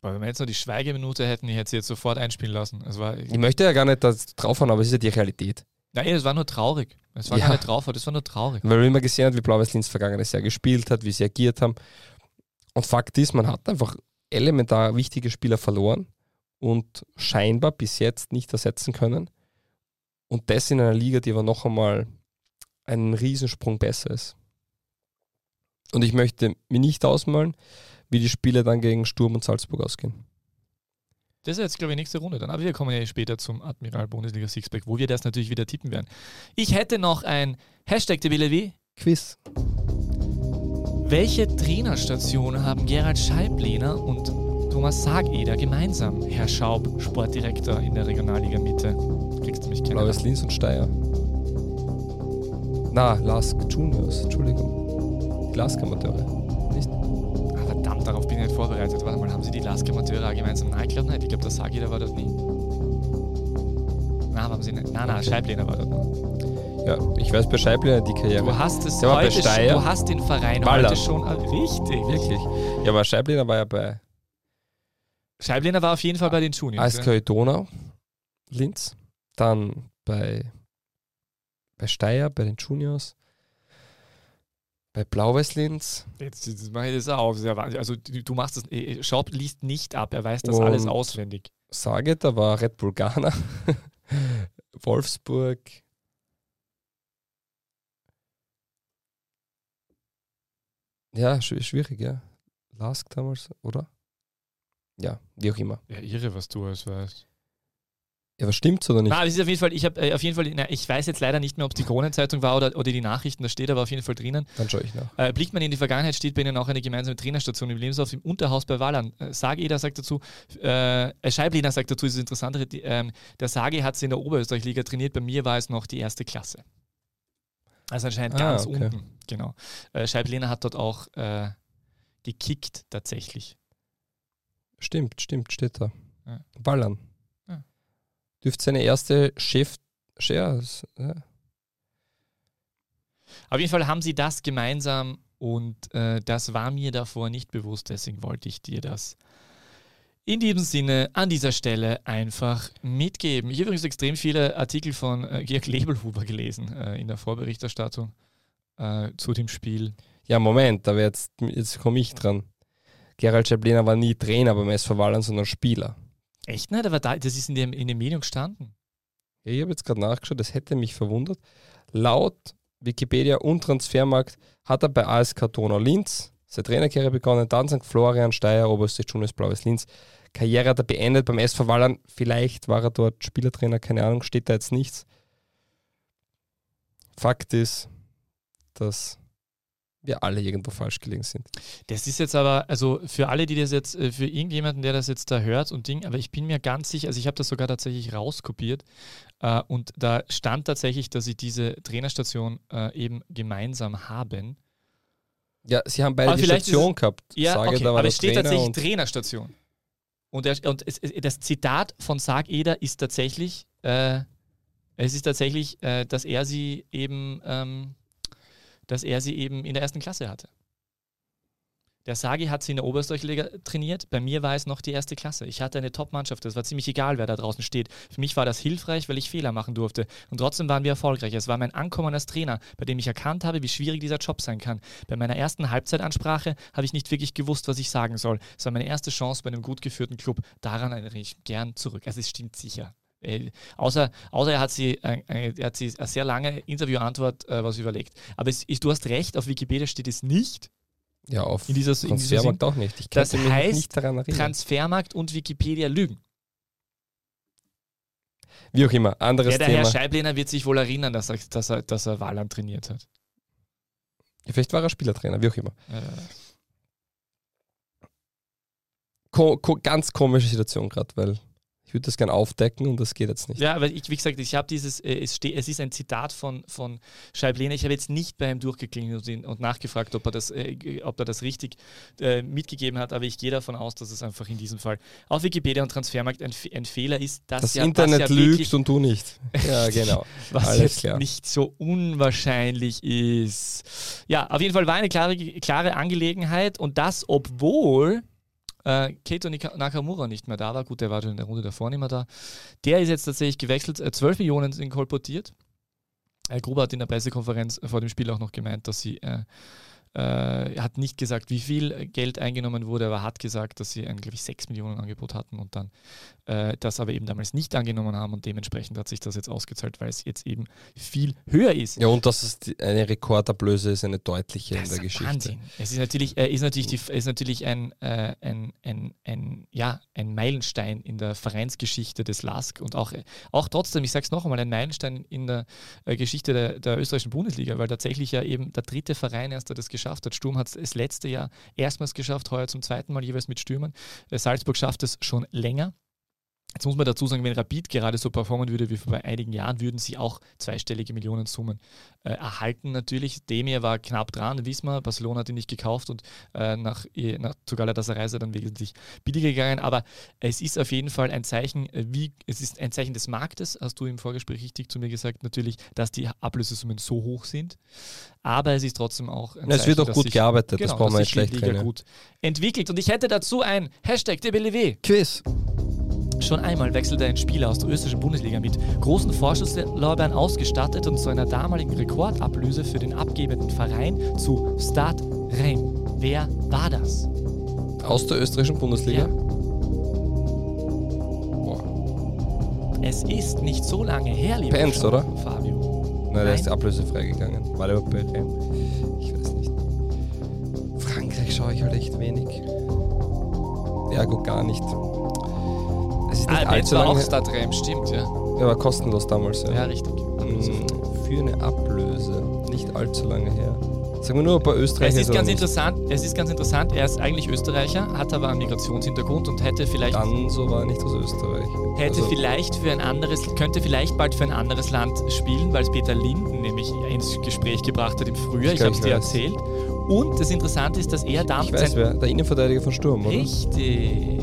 Aber wenn wir jetzt noch die Schweigeminute hätten, ich hätte sie jetzt sofort einspielen lassen. War, ich möchte ja gar nicht draufhauen, aber es ist ja die Realität. Nein, es war nur traurig. Es war ja. gar nicht drauf, das war nur traurig. Weil man immer gesehen hat, wie Blaues Linz vergangenes Jahr gespielt hat, wie sie agiert haben. Und Fakt ist, man hat einfach elementar wichtige Spieler verloren und scheinbar bis jetzt nicht ersetzen können. Und das in einer Liga, die aber noch einmal einen Riesensprung besser ist. Und ich möchte mir nicht ausmalen, wie die Spiele dann gegen Sturm und Salzburg ausgehen. Das ist jetzt, glaube ich, nächste Runde dann. Aber wir kommen ja später zum Admiral Bundesliga Sixpack, wo wir das natürlich wieder tippen werden. Ich hätte noch ein Hashtag der BLW. Quiz. Welche Trainerstation haben Gerald Scheiblehner und Thomas Sageder gemeinsam, Herr Schaub, Sportdirektor in der Regionalliga Mitte. Kriegst du mich kennen? Blaues Linz und Steyr. Na, Lask Juniors, Entschuldigung. Die Lask-Amateure. Nicht? Ah, verdammt, darauf bin ich nicht vorbereitet. Warte mal, haben sie die Lask-Amateure auch gemeinsam? Nein, ich glaube nicht. Ich glaube, der Sagi, war dort nie. Nein, haben sie nicht. Nein, nein, Scheiblehner war dort noch. Ja, ich weiß bei Scheibler die Karriere. Du hast es Der heute schon, du hast den Verein Ballern. heute schon. Richtig. Wirklich. Ja, aber Scheibler war ja bei Scheiblehner war auf jeden Fall bei den Juniors. Eiskö Donau, Linz, dann bei, bei Steyr, bei den Juniors, bei Blau-Weiß Linz Jetzt, jetzt mache ich das ja Wahnsinn. Also du, machst das, äh, Schaub liest nicht ab, er weiß das Und- alles auswendig. Sage, da war Red Bull Ghana, *laughs* Wolfsburg. Ja, schw- schwierig, ja. Lask damals, oder? Ja, wie auch immer. Ja, irre, was du alles weißt. Ja, was stimmt's oder nicht? Aber es ist auf jeden Fall, ich habe äh, auf jeden Fall, na, ich weiß jetzt leider nicht mehr, ob es die Kronenzeitung war oder, oder die Nachrichten, da steht aber auf jeden Fall drinnen. Dann schaue ich nach. Äh, blickt man in die Vergangenheit, steht bei Ihnen auch eine gemeinsame Trainerstation im Lebenslauf im Unterhaus bei Wallern. Äh, Sage sagt dazu, äh, äh, Scheibliner sagt dazu, ist das Interessantere, die, ähm, der Sage hat sie in der Oberösterreich-Liga trainiert, bei mir war es noch die erste Klasse. Also anscheinend Ah, ganz okay. unten, genau. Äh, Scheibliner hat dort auch äh, gekickt tatsächlich. Stimmt, stimmt, steht da. Ja. Ballern. Dürfte seine erste Chef. Ja. Auf jeden Fall haben sie das gemeinsam und äh, das war mir davor nicht bewusst, deswegen wollte ich dir das in diesem Sinne an dieser Stelle einfach mitgeben. Ich habe übrigens extrem viele Artikel von äh, Georg Lebelhuber gelesen äh, in der Vorberichterstattung äh, zu dem Spiel. ja, Moment, aber jetzt, jetzt komme ich dran. Gerald Schabliner war nie Trainer beim SV Wallern, sondern Spieler. Echt nicht? Aber da, das ist in, dem, in den Medien gestanden. Ich habe jetzt gerade nachgeschaut, das hätte mich verwundert. Laut Wikipedia und Transfermarkt hat er bei ASK Donau Linz seine Trainerkarriere begonnen, dann St. Florian, Steyr, Oberste Juniors, Blaues Linz. Karriere hat er beendet beim SV Wallern. Vielleicht war er dort Spielertrainer, keine Ahnung, steht da jetzt nichts. Fakt ist, dass wir alle irgendwo falsch gelegen sind. Das ist jetzt aber, also für alle, die das jetzt, äh, für irgendjemanden, der das jetzt da hört und Ding, aber ich bin mir ganz sicher, also ich habe das sogar tatsächlich rauskopiert äh, und da stand tatsächlich, dass sie diese Trainerstation äh, eben gemeinsam haben. Ja, sie haben beide Aber die Station es- gehabt. Ja, Sage, okay, aber es steht Trainer tatsächlich und- Trainerstation. Und, der, und es, das Zitat von Sarg Eder ist tatsächlich, äh, es ist tatsächlich, äh, dass er sie eben, ähm, dass er sie eben in der ersten Klasse hatte. Der Sagi hat sie in der Oberösterreich-Liga trainiert. Bei mir war es noch die erste Klasse. Ich hatte eine Top-Mannschaft. Es war ziemlich egal, wer da draußen steht. Für mich war das hilfreich, weil ich Fehler machen durfte. Und trotzdem waren wir erfolgreich. Es war mein Ankommen als Trainer, bei dem ich erkannt habe, wie schwierig dieser Job sein kann. Bei meiner ersten Halbzeitansprache habe ich nicht wirklich gewusst, was ich sagen soll. Es war meine erste Chance bei einem gut geführten Club. Daran erinnere ich gern zurück. Also es stimmt sicher. Äh, außer, außer er hat sie, äh, äh, er hat sie eine sehr lange Interviewantwort äh, was überlegt. Aber es ist, du hast recht, auf Wikipedia steht es nicht. Ja, auf In dieser, in Transfermarkt auch nicht. Ich Das heißt, nicht daran erinnern. Transfermarkt und Wikipedia lügen. Wie auch immer, anderes Ja, der Thema. Herr Scheiblehner wird sich wohl erinnern, dass er, dass er, dass er Wahland trainiert hat. Ja, vielleicht war er Spielertrainer, wie auch immer. Äh, Ko ko ganz komische Situation gerade, weil ich würde das gerne aufdecken und das geht jetzt nicht. Ja, aber ich, wie gesagt, ich habe dieses, äh, es, es ist ein Zitat von, von Scheiblehner. Ich habe jetzt nicht bei ihm durchgeklingelt und, und nachgefragt, ob er das, äh, ob er das richtig äh, mitgegeben hat, aber ich gehe davon aus, dass es einfach in diesem Fall auf Wikipedia und Transfermarkt ein, ein Fehler ist, dass das ja, Internet dass ja lügt und du nicht. Ja, *laughs* genau. was alles jetzt klar. nicht so unwahrscheinlich ist. Ja, auf jeden Fall war eine klare, klare Angelegenheit und das, obwohl äh, Keito Nakamura nicht mehr da war. Gut, der war schon in der Runde davor nicht mehr da. Der ist jetzt tatsächlich gewechselt. Äh, 12 Millionen sind kolportiert. Äh, Gruber hat in der Pressekonferenz vor dem Spiel auch noch gemeint, dass sie, äh, äh, hat nicht gesagt, wie viel Geld eingenommen wurde, aber hat gesagt, dass sie ein, glaube ich, 6 Millionen Angebot hatten und dann äh, das aber eben damals nicht angenommen haben und dementsprechend hat sich das jetzt ausgezahlt, weil es jetzt eben viel höher ist. Ja, und dass es eine Rekordablöse ist, eine deutliche in Das der ist Geschichte. Wahnsinn. Es ist natürlich, äh, ist natürlich, die, ist natürlich ein, äh, ein, ein, ein, ja, ein Meilenstein in der Vereinsgeschichte des LASK und auch, auch trotzdem, ich sage es noch einmal, ein Meilenstein in der äh, Geschichte der, der österreichischen Bundesliga, weil tatsächlich ja eben der dritte Verein erst, der das geschafft hat. Sturm hat es das letzte Jahr erstmals geschafft, heuer zum zweiten Mal jeweils mit Stürmern. Äh, Salzburg schafft es schon länger. Jetzt muss man dazu sagen, wenn Rapid gerade so performen würde wie vor einigen Jahren, würden sie auch zweistellige Millionensummen äh, erhalten. Natürlich, Demir war knapp dran, wissen wir, Barcelona hat ihn nicht gekauft und äh, nach, nach zu Galatasaray dann wesentlich billiger gegangen. Aber es ist auf jeden Fall ein Zeichen, äh, wie es ist ein Zeichen des Marktes, hast du im Vorgespräch richtig zu mir gesagt, natürlich, dass die Ablösesummen so hoch sind. Aber es ist trotzdem auch ein Es Zeichen, wird auch gut sich, gearbeitet, genau, das brauchen wir nicht schlecht Liga gut entwickelt. Und ich hätte dazu ein Hashtag DBLW. Quiz. Schon einmal wechselte ein Spieler aus der österreichischen Bundesliga mit großen Vorschusslorbeeren ausgestattet und zu einer damaligen Rekordablöse für den abgebenden Verein zu Stad Reim. Wer war das? Aus der österreichischen Bundesliga? Ja. Es ist nicht so lange her, lieber Pence, oder? Fabio. Nein, der ist ablösefrei gegangen. War der bei Reim? Ich weiß nicht. Frankreich schaue ich halt echt wenig. Ergo gar nicht. Es ist nicht ah, allzu lange. auch Stadtrem, stimmt, ja. Ja, war kostenlos damals, ja. Ja, richtig. Mhm. Für eine Ablöse. Nicht allzu lange her. Sagen wir nur ein paar Österreicher. Es ist ganz interessant, es ist ganz interessant, er ist eigentlich Österreicher, hat aber einen Migrationshintergrund und hätte vielleicht. Dann so war er nicht aus Österreich. Hätte also vielleicht für ein anderes, könnte vielleicht bald für ein anderes Land spielen, weil es Peter Linden nämlich ins Gespräch gebracht hat im Frühjahr. Ich, ich habe es dir erzählt. Und das Interessante ist, dass er damals. Ich weiß wer, der Innenverteidiger von Sturm, oder? Richtig.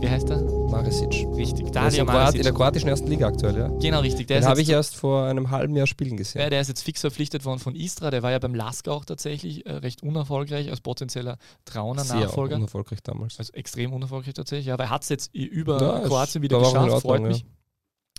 Wie heißt er? Maresic. Richtig, Dario Maresic. In der kroatischen ersten Liga aktuell, ja? Genau, richtig. Den habe ich erst vor einem halben Jahr spielen gesehen. Ja, der ist jetzt fix verpflichtet worden von Istra. Der war ja beim Lask auch tatsächlich äh, recht unerfolgreich als potenzieller Trauner-Nachfolger. Sehr unerfolgreich damals. Also extrem unerfolgreich tatsächlich. Ja, aber er hat es jetzt über ja, Kroatien wieder geschafft. Freut mich. Ja.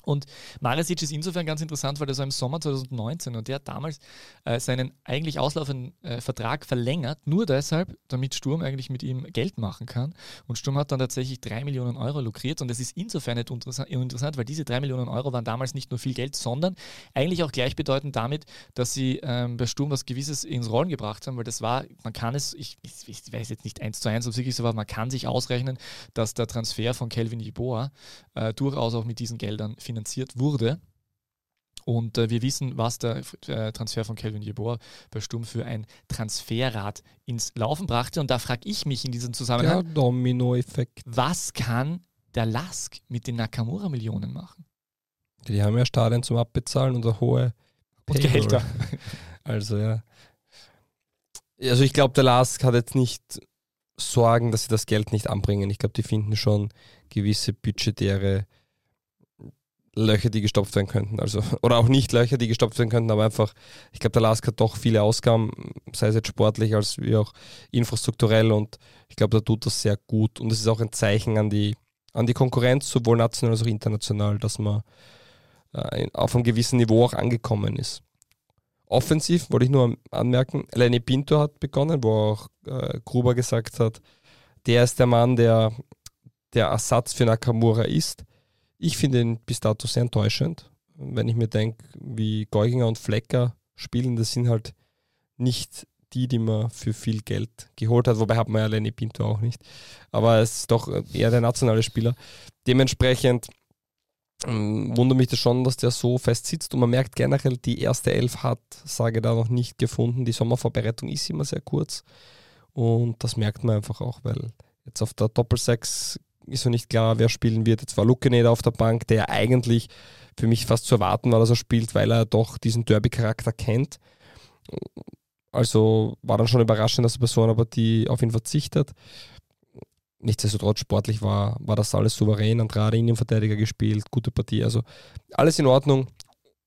Und Maresic ist insofern ganz interessant, weil er so im Sommer 2019 und der hat damals äh, seinen eigentlich auslaufenden äh, Vertrag verlängert, nur deshalb, damit Sturm eigentlich mit ihm Geld machen kann. Und Sturm hat dann tatsächlich drei Millionen Euro lukriert und das ist insofern nicht interessant, weil diese drei Millionen Euro waren damals nicht nur viel Geld, sondern eigentlich auch gleichbedeutend damit, dass sie ähm, bei Sturm was Gewisses ins Rollen gebracht haben, weil das war, man kann es, ich, ich weiß jetzt nicht eins zu eins, ob es wirklich so war, man kann sich ausrechnen, dass der Transfer von Kelvin Jeboa äh, durchaus auch mit diesen Geldern finanziert finanziert wurde. Und äh, wir wissen, was der äh, Transfer von Kelvin Jeboa bei Sturm für ein Transferrad ins Laufen brachte. Und da frage ich mich in diesem Zusammenhang: Der Dominoeffekt. Was kann der Lask mit den Nakamura-Millionen machen? Die haben ja Stadien zum Abbezahlen und eine hohe und Gehälter. *laughs* Also ja. Also ich glaube, der Lask hat jetzt nicht Sorgen, dass sie das Geld nicht anbringen. Ich glaube, die finden schon gewisse budgetäre Löcher, die gestopft werden könnten. Also, *laughs* oder auch nicht Löcher, die gestopft werden könnten, aber einfach, ich glaube, der Lask hat doch viele Ausgaben, sei es jetzt sportlich als wie auch infrastrukturell und ich glaube, da tut das sehr gut. Und es ist auch ein Zeichen an die, an die Konkurrenz, sowohl national als auch international, dass man äh, auf einem gewissen Niveau auch angekommen ist. Offensiv wollte ich nur anmerken, Lenny Pinto hat begonnen, wo auch äh, Gruber gesagt hat, der ist der Mann, der der Ersatz für Nakamura ist. Ich finde ihn bis dato sehr enttäuschend. Wenn ich mir denke, wie Geuginger und Flecker spielen, das sind halt nicht die, die man für viel Geld geholt hat. Wobei hat man ja Lenny Pinto auch nicht. Aber es ist doch eher der nationale Spieler. Dementsprechend ähm, wundert mich das schon, dass der so fest sitzt. Und man merkt generell, die erste Elf hat, sage da noch nicht gefunden. Die Sommervorbereitung ist immer sehr kurz. Und das merkt man einfach auch, weil jetzt auf der Doppelsechs ist noch nicht klar, wer spielen wird. Jetzt war Lukeneda auf der Bank, der eigentlich für mich fast zu erwarten war, dass er spielt, weil er doch diesen Derby-Charakter kennt. Also war dann schon überraschend, dass die Person aber die auf ihn verzichtet. Nichtsdestotrotz sportlich war, war das alles souverän. Andrade Innenverteidiger gespielt, gute Partie. Also alles in Ordnung.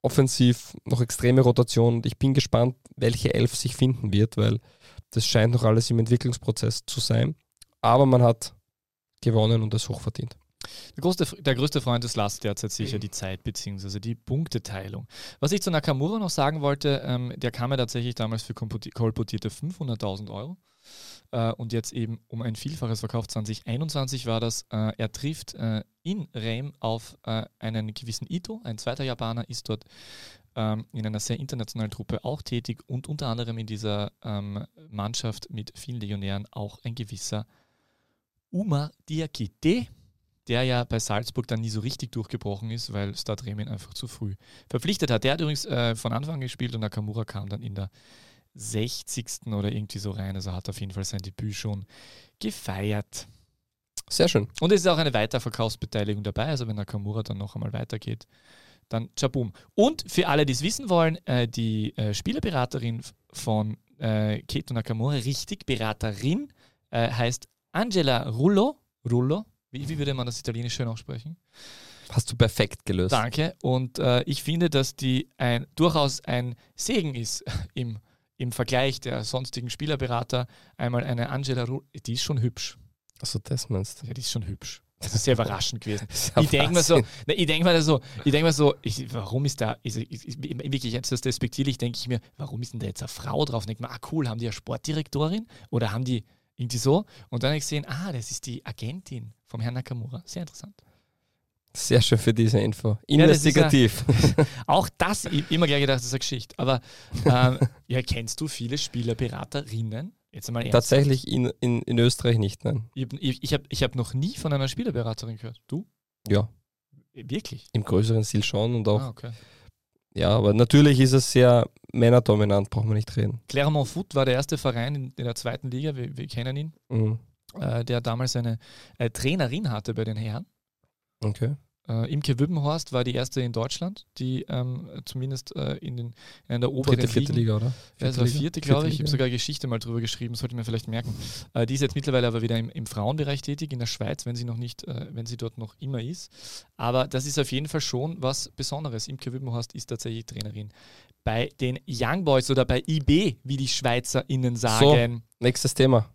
Offensiv noch extreme Rotation ich bin gespannt, welche Elf sich finden wird, weil das scheint noch alles im Entwicklungsprozess zu sein. Aber man hat gewonnen und das hochverdient. Der größte, der größte Freund des Last derzeit sicher die Zeit bzw. die Punkteteilung. Was ich zu Nakamura noch sagen wollte, ähm, der kam ja tatsächlich damals für kolportierte 500.000 Euro äh, und jetzt eben um ein Vielfaches verkauft. 2021 war das. Äh, er trifft äh, in Reim auf äh, einen gewissen Ito, ein zweiter Japaner, ist dort ähm, in einer sehr internationalen Truppe auch tätig und unter anderem in dieser ähm, Mannschaft mit vielen Legionären auch ein gewisser Uma Diakite, der ja bei Salzburg dann nie so richtig durchgebrochen ist, weil Stad Remin einfach zu früh verpflichtet hat. Der hat übrigens äh, von Anfang gespielt und Nakamura kam dann in der 60. oder irgendwie so rein. Also hat auf jeden Fall sein Debüt schon gefeiert. Sehr schön. Und es ist auch eine Weiterverkaufsbeteiligung dabei. Also wenn Nakamura dann noch einmal weitergeht, dann Chabum. Und für alle, die es wissen wollen, äh, die äh, Spielerberaterin von äh, Keto Nakamura, richtig, Beraterin, äh, heißt Angela Rullo. Rullo? Wie, wie, würde man das italienisch schön aussprechen? Hast du perfekt gelöst. Danke. Und äh, ich finde, dass die ein, durchaus ein Segen ist *laughs* im, im Vergleich der sonstigen Spielerberater. Einmal eine Angela Rullo, die ist schon hübsch. Achso, das meinst du? Ja, die ist schon hübsch. Das ist sehr überraschend gewesen. *laughs* ich denke mir so, ne, ich denke mir so, ich denke mir so, ich, warum ist da, ist, ist, ist, wirklich jetzt das despektierlich, denke ich mir, warum ist denn da jetzt eine Frau drauf? Denke mir, ah cool, haben die eine Sportdirektorin oder haben die irgendwie so? Und dann habe ich gesehen, ah, das ist die Agentin vom Herrn Nakamura. Sehr interessant. Sehr schön für diese Info. Investigativ. Ja, das *laughs* auch das, immer gleich gedacht, das ist eine Geschichte. Aber ähm, ja, kennst du viele Spielerberaterinnen? Jetzt mal Tatsächlich in, in, in Österreich nicht, nein. Ich, ich, ich habe ich hab noch nie von einer Spielerberaterin gehört. Du? Ja. Wirklich? Im größeren Stil schon und auch. Ah, okay. Ja, aber natürlich ist es sehr männerdominant, braucht man nicht reden. Clermont Foot war der erste Verein in, in der zweiten Liga, wir, wir kennen ihn, mhm. äh, der damals eine äh, Trainerin hatte bei den Herren. Okay. Äh, Imke Wübbenhorst war die erste in Deutschland, die ähm, zumindest äh, in, den, in der oberen Dritte, vierte Liga, oder? Vierte es war vierte, glaube ich. Ich habe sogar Geschichte mal drüber geschrieben, sollte mir vielleicht merken. Äh, die ist jetzt mittlerweile aber wieder im, im, Frauenbereich tätig in der Schweiz, wenn sie noch nicht, äh, wenn sie dort noch immer ist. Aber das ist auf jeden Fall schon was Besonderes. Imke Wübbenhorst ist tatsächlich Trainerin. Bei den Young Boys oder bei IB, wie die SchweizerInnen sagen. So, nächstes Thema.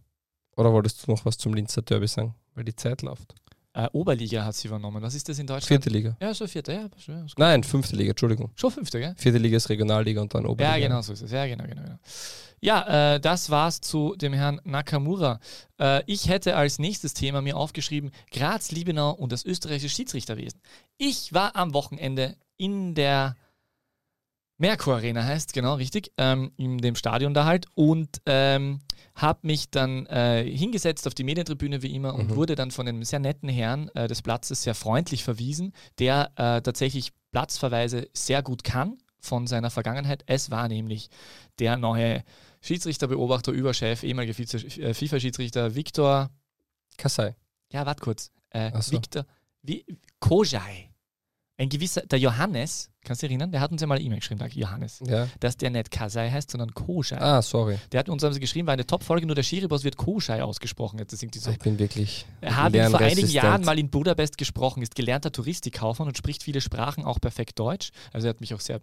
Oder wolltest du noch was zum Linzer Derby sagen? Weil die Zeit läuft. Äh, Oberliga hat sie übernommen. Was ist das in Deutschland? Vierte Liga. Ja, so vierte, ja. Nein, fünfte Liga, Entschuldigung. Schon fünfte, gell? Vierte Liga ist Regionalliga und dann Oberliga. Ja, genau so ist es. Ja, genau, genau. genau. Ja, äh, das war's zu dem Herrn Nakamura. Äh, ich hätte als nächstes Thema mir aufgeschrieben Graz, Liebenau und das österreichische Schiedsrichterwesen. Ich war am Wochenende in der Merkur Arena heißt, genau, richtig, ähm, in dem Stadion da halt und ähm, habe mich dann äh, hingesetzt auf die Medientribüne wie immer und mhm. wurde dann von einem sehr netten Herrn äh, des Platzes sehr freundlich verwiesen, der äh, tatsächlich Platzverweise sehr gut kann von seiner Vergangenheit. Es war nämlich der neue Schiedsrichterbeobachter, Überchef, ehemaliger äh, FIFA-Schiedsrichter Viktor Kassai. Ja, warte kurz. Äh, so. Viktor Kojai. Ein gewisser, der Johannes, Kannst du dich erinnern? Der hat uns ja mal eine E-Mail geschrieben, der Johannes. Ja. Dass der nicht Kasai heißt, sondern Koschei. Ah, sorry. Der hat uns also geschrieben, war eine Top-Folge, nur der Schiriboss wird Koschei ausgesprochen. Jetzt sind die so. Ich bin wirklich. Er hat vor einigen Jahren mal in Budapest gesprochen, ist gelernter Touristikkaufmann und spricht viele Sprachen, auch perfekt Deutsch. Also er hat mich auch sehr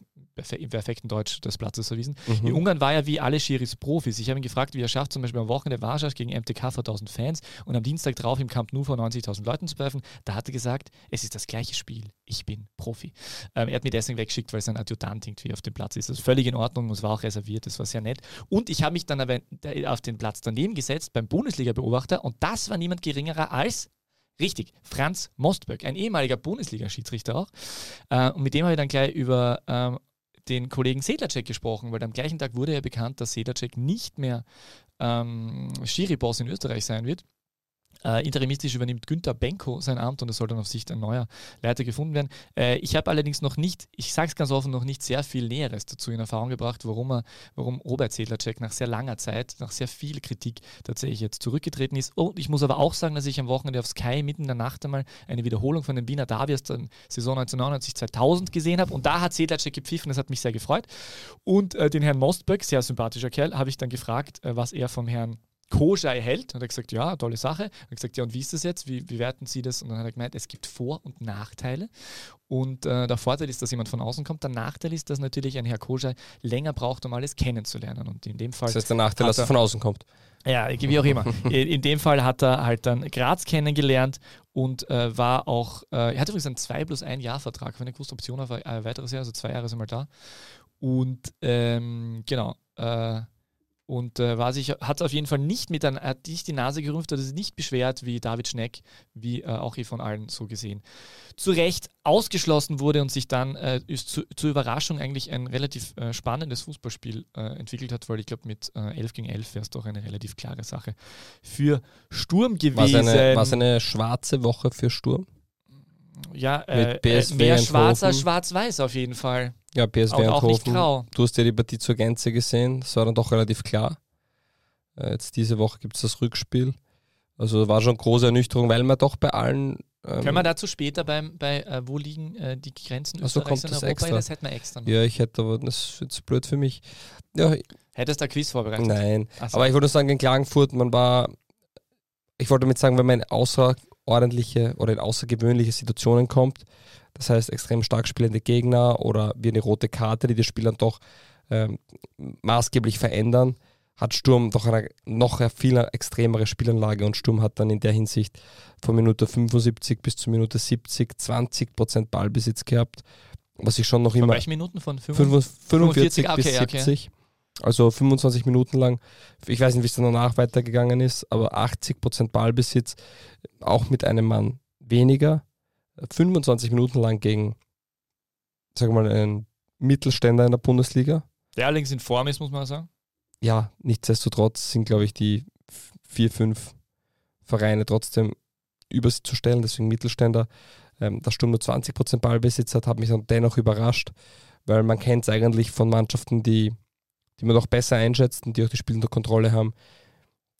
im perfekten Deutsch des Platzes verwiesen. Mhm. In Ungarn war er wie alle Schiris Profis. Ich habe ihn gefragt, wie er schafft, zum Beispiel am Wochenende Warschau gegen MTK vor 1000 Fans und am Dienstag drauf im Camp Nou vor 90.000 Leuten zu treffen. Da hat er gesagt, es ist das gleiche Spiel. Ich bin Profi. Ähm, er hat mich deswegen weggeschickt, weil es ein Adjutant irgendwie auf dem Platz ist. Das ist völlig in Ordnung, es war auch reserviert, das war sehr nett. Und ich habe mich dann aber auf den Platz daneben gesetzt beim Bundesliga-Beobachter und das war niemand geringerer als Richtig, Franz Mostböck, ein ehemaliger Bundesliga-Schiedsrichter auch. Äh, und mit dem habe ich dann gleich über ähm, den Kollegen Sedlacek gesprochen, weil am gleichen Tag wurde ja bekannt, dass Sedlacek nicht mehr ähm, Schiri-Boss in Österreich sein wird. Äh, interimistisch übernimmt Günther Benko sein Amt und es soll dann auf Sicht ein neuer Leiter gefunden werden. Äh, ich habe allerdings noch nicht, ich sage es ganz offen, noch nicht sehr viel Näheres dazu in Erfahrung gebracht, warum, er, warum Robert Sedlacek nach sehr langer Zeit, nach sehr viel Kritik tatsächlich jetzt zurückgetreten ist. Und ich muss aber auch sagen, dass ich am Wochenende auf Sky mitten in der Nacht einmal eine Wiederholung von den Wiener Davies der Saison 1999-2000 gesehen habe und da hat Sedlacek gepfiffen, das hat mich sehr gefreut. Und äh, den Herrn Mostböck, sehr sympathischer Kerl, habe ich dann gefragt, äh, was er vom Herrn Koschei hält. Und er hat gesagt, ja, tolle Sache. Er hat gesagt, ja, und wie ist das jetzt? Wie, wie werten Sie das? Und dann hat er gemeint, es gibt Vor- und Nachteile. Und äh, der Vorteil ist, dass jemand von außen kommt. Der Nachteil ist, dass natürlich ein Herr Koschei länger braucht, um alles kennenzulernen. Und in dem Fall. Das heißt, der Nachteil, dass er von außen kommt. Ja, wie auch immer. *laughs* in dem Fall hat er halt dann Graz kennengelernt und äh, war auch, äh, er hatte übrigens einen 2 plus 1 Jahr Vertrag, wenn eine große Option auf ein weiteres Jahr, also zwei Jahre sind mal da. Und ähm, genau, äh, und äh, war sich, hat auf jeden Fall nicht mit ein, hat nicht die Nase gerümpft, hat es nicht beschwert wie David Schneck, wie äh, auch hier von allen so gesehen. Zu Recht ausgeschlossen wurde und sich dann äh, zu, zur Überraschung eigentlich ein relativ äh, spannendes Fußballspiel äh, entwickelt hat, weil ich glaube, mit äh, 11 gegen 11 wäre es doch eine relativ klare Sache für Sturm gewesen. War es eine, eine schwarze Woche für Sturm? Ja, äh, äh mehr schwarz als schwarz-weiß auf jeden Fall. Ja, PSV auch, auch nicht grau. Du hast ja die Partie zur Gänze gesehen, das war dann doch relativ klar. Äh, jetzt diese Woche gibt es das Rückspiel. Also war schon große Ernüchterung, weil man doch bei allen. Ähm Können wir dazu später beim, bei, äh, wo liegen äh, die Grenzen also kommt das Europa? Extra. Das hätten wir extra noch. Ja, ich hätte, aber das ist blöd für mich. Ja, Hättest du ein Quiz vorbereitet? Nein. So. Aber ich wollte sagen, in Klagenfurt, man war, ich wollte damit sagen, wenn man in außerordentliche oder in außergewöhnliche Situationen kommt, das heißt extrem stark spielende Gegner oder wie eine rote Karte, die das Spiel dann doch ähm, maßgeblich verändern, hat Sturm doch eine noch viel extremere Spielanlage und Sturm hat dann in der Hinsicht von Minute 75 bis zur Minute 70 20 Prozent Ballbesitz gehabt, was ich schon noch von immer. Minuten von 45, 45 okay, bis 70. Okay. Also 25 Minuten lang. Ich weiß nicht, wie es danach weitergegangen ist, aber 80 Prozent Ballbesitz, auch mit einem Mann weniger. 25 Minuten lang gegen, sagen wir mal, einen Mittelständler in der Bundesliga. Der allerdings in Form ist, muss man sagen ja, nichtsdestotrotz sind, glaube ich, die vier, fünf Vereine trotzdem über sie zu stellen, deswegen Mittelständler. Ähm, dass Sturm nur 20% Ballbesitz hat, hat mich dann dennoch überrascht, weil man kennt es eigentlich von Mannschaften, die, die man doch besser einschätzt und die auch die Spiele unter Kontrolle haben,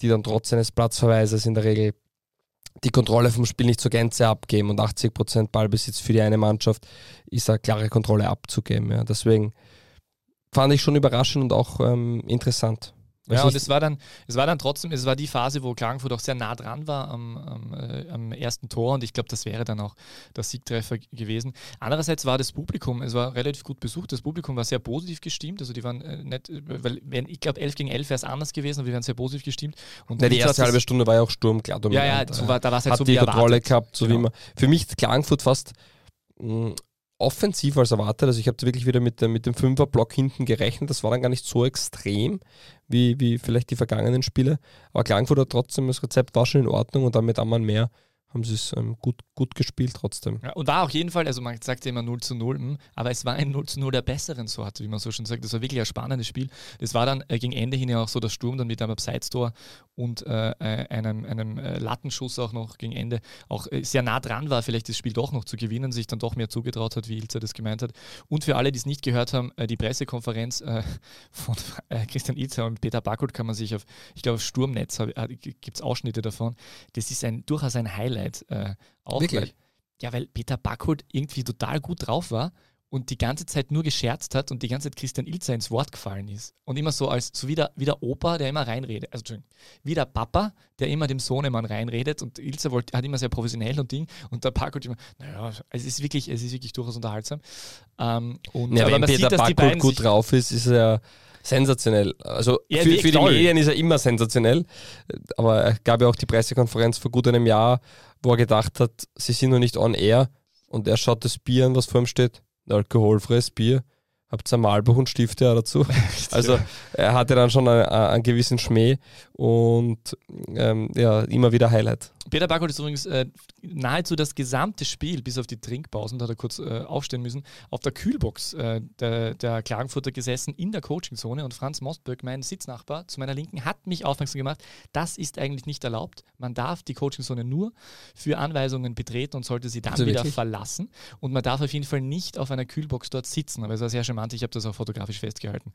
die dann trotz eines Platzverweises in der Regel die Kontrolle vom Spiel nicht zur Gänze abgeben und 80% Ballbesitz für die eine Mannschaft ist eine klare Kontrolle abzugeben. Ja. Deswegen fand ich schon überraschend und auch ähm, interessant. Ja, und es war dann, es war dann trotzdem, es war die Phase, wo Klagenfurt auch sehr nah dran war am, am, äh, am ersten Tor und ich glaube, das wäre dann auch der Siegtreffer gewesen. Andererseits war das Publikum, es war relativ gut besucht, das Publikum war sehr positiv gestimmt, also die waren äh, nicht, weil wenn, ich glaube, 11 gegen 11 wäre es anders gewesen, aber die waren sehr positiv gestimmt. Und ja, die erste halbe Stunde war ja auch Sturm, klar, Ja, ja, so war, da war es halt Hat so die Kontrolle gehabt, so genau. wie immer. Für mich Klagenfurt fast mh, offensiv als erwartet. Also ich habe wirklich wieder mit, mit dem Fünferblock hinten gerechnet. Das war dann gar nicht so extrem wie, wie vielleicht die vergangenen Spiele. Aber Klagenfurt hat trotzdem, das Rezept war schon in Ordnung und damit einmal mehr haben sie es ähm, gut, gut gespielt trotzdem. Ja, und war auch jeden Fall, also man sagt ja immer 0 zu 0, hm, aber es war ein 0 zu 0 der besseren Sorte, wie man so schon sagt. Das war wirklich ein spannendes Spiel. Das war dann äh, gegen Ende hin ja auch so der Sturm dann mit einem Abseits-Tor und äh, äh, einem, einem äh, Lattenschuss auch noch gegen Ende auch äh, sehr nah dran war, vielleicht das Spiel doch noch zu gewinnen, sich dann doch mehr zugetraut hat, wie Ilze das gemeint hat. Und für alle, die es nicht gehört haben, äh, die Pressekonferenz *laughs* von Christian Ilze und Peter Backholt kann man sich auf, ich glaube, auf Sturmnetz gibt es Ausschnitte davon. Das ist ein, durchaus ein Highlight Highlight äh, auch. Wirklich? Ja, weil Peter Backholt irgendwie total gut drauf war und die ganze Zeit nur gescherzt hat und die ganze Zeit Christian Ilzer ins Wort gefallen ist. Und immer so als so wie der, wie der Opa, der immer reinredet. Also wie der Papa, der immer dem Sohnemann reinredet und Ilzer wollte, hat immer sehr professionell und Ding und der Backholt immer, naja, es ist wirklich, es ist wirklich durchaus unterhaltsam. Ähm, und, ja, aber wenn Peter sieht, Backholt gut drauf ist, ist er sensationell. Also ja, für, für die Medien ist er immer sensationell. Aber er gab ja auch die Pressekonferenz vor gut einem Jahr, wo er gedacht hat, sie sind noch nicht on air. Und er schaut das Bier an, was vor ihm steht. Ein alkoholfreies Bier. Habt ihr Malbuch und Stifte *laughs* ja dazu? also er hatte dann schon einen, einen gewissen Schmäh und ähm, ja, immer wieder Highlight. Peter Backholt ist übrigens äh, nahezu das gesamte Spiel, bis auf die Trinkpausen, da hat er kurz äh, aufstehen müssen, auf der Kühlbox äh, der, der, Klagenfurter gesessen in der Coachingzone und Franz Mostböck, mein Sitznachbar zu meiner Linken, hat mich aufmerksam gemacht, das ist eigentlich nicht erlaubt. Man darf die Coachingzone nur für Anweisungen betreten und sollte sie dann also wieder wirklich? verlassen und man darf auf jeden Fall nicht auf einer Kühlbox dort sitzen. Aber es war sehr charmant, ich habe das auch fotografisch festgehalten.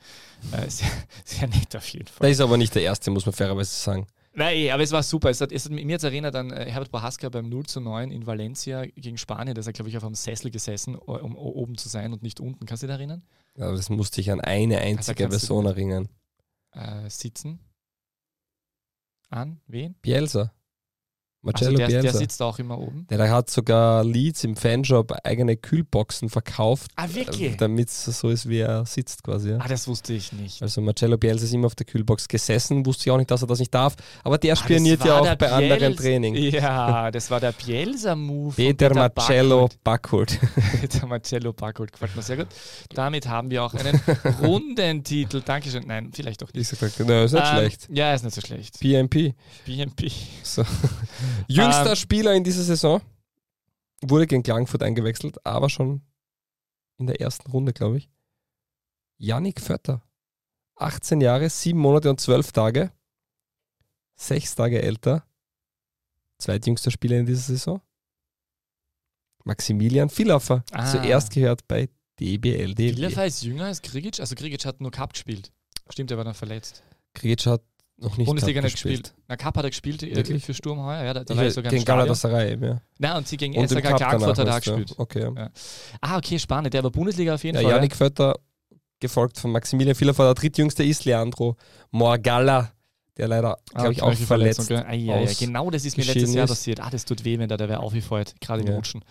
Äh, *laughs* sehr, sehr nett auf jeden Fall. Das ist aber nicht der erste, muss man fairerweise sagen. Nein, eh, aber es war super. Es hat, es hat mir jetzt erinnert an äh, Herbert Prohaska beim 0 zu 9 in Valencia gegen Spanien. Da ist er, glaube ich, auf einem Sessel gesessen, um oben zu sein und nicht unten. Kannst du dich erinnern? Ja, das musste ich an eine einzige also Person erinnern. Äh, sitzen? An wen? Bielsa. Marcello also der, der, sitzt auch immer oben. Der, der hat sogar Leads im Fanshop eigene Kühlboxen verkauft. Ah, wirklich? Äh, Damit es so ist, wie er sitzt quasi. Ja. Ah, das wusste ich nicht. Also Marcello Bielsa ist immer auf der Kühlbox gesessen, wusste ich auch nicht, dass er das nicht darf. Aber der ah, spioniert ja auch bei Biels anderen Training. Ja, *laughs* das war der Bielsa-Move. Peter, Peter Marcello Backholt. *laughs* Peter Marcello Backholt, gefällt mir sehr gut. Damit haben wir auch einen *laughs* runden Titel. Dankeschön. Nein, vielleicht doch nicht. Ich sag, no, ist nicht ähm, schlecht. Ja, ist nicht so schlecht. BMP. BMP. So. Jüngster ähm, Spieler in dieser Saison wurde gegen Klagenfurt eingewechselt, aber schon in der ersten Runde, glaube ich. Yannick Vötter. 18 Jahre, 7 Monate und 12 Tage. Sechs Tage älter. Zweitjüngster Spieler in dieser Saison. Maximilian Villaffer. Ah. Zuerst gehört bei DBL. DBL. Villaffer ist jünger als Krigic. Also Krigic hat nur Cup gespielt. Stimmt, er war dann verletzt. Krigic hat noch nicht Bundesliga nicht gespielt. gespielt. Na, Cup hat er gespielt äh, Wirklich? für Sturm heuer. Ja, da, da war ich sogar gegen Galatasaray eben, ja. Nein, und sie gegen und SK Frankfurt hat er gespielt. Okay. Ja. Ah, okay, spannend. Der war Bundesliga auf jeden ja, Fall. Janik Vötter, gefolgt von Maximilian Vielerfer. Der drittjüngste ist Leandro Morgalla, der leider, glaube ah, ich, auch verletzt ah, ja, ja, Genau das ist mir letztes Jahr passiert. Ah, das tut weh, wenn da der wer aufgefeuert, gerade im ja. Rutschen.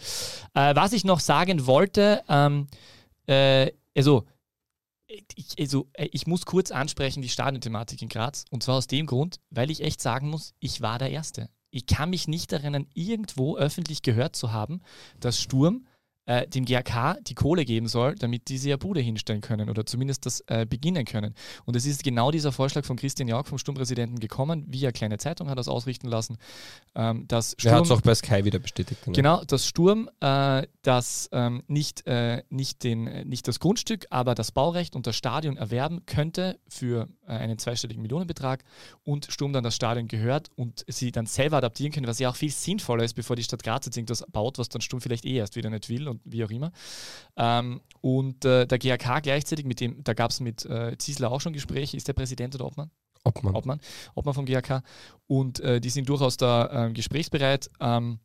Äh, was ich noch sagen wollte, ähm, äh, also ich, also, äh, ich muss kurz ansprechen die Stadionthematik in Graz. Und zwar aus dem Grund, weil ich echt sagen muss, ich war der Erste. Ich kann mich nicht erinnern, irgendwo öffentlich gehört zu haben, dass Sturm äh, dem GAK die Kohle geben soll, damit diese ja Bude hinstellen können oder zumindest das äh, beginnen können. Und es ist genau dieser Vorschlag von Christian Jauch, vom Sturmpräsidenten, gekommen, wie eine kleine Zeitung hat das ausrichten lassen. Ähm, dass Sturm, er hat es auch bei Sky wieder bestätigt. Genau, genau dass Sturm äh, das ähm, nicht, äh, nicht, den, nicht das Grundstück, aber das Baurecht und das Stadion erwerben könnte für äh, einen zweistelligen Millionenbetrag und Sturm dann das Stadion gehört und sie dann selber adaptieren können, was ja auch viel sinnvoller ist, bevor die Stadt Graz jetzt irgendwas baut, was dann Sturm vielleicht eh erst wieder nicht will und wie auch immer. Ähm, und äh, der GAK gleichzeitig, mit dem, da gab es mit äh, Ziesler auch schon Gespräche, ist der Präsident oder Obmann? Obmann. Obmann, Obmann vom GAK. Und äh, die sind durchaus da äh, gesprächsbereit. Ähm,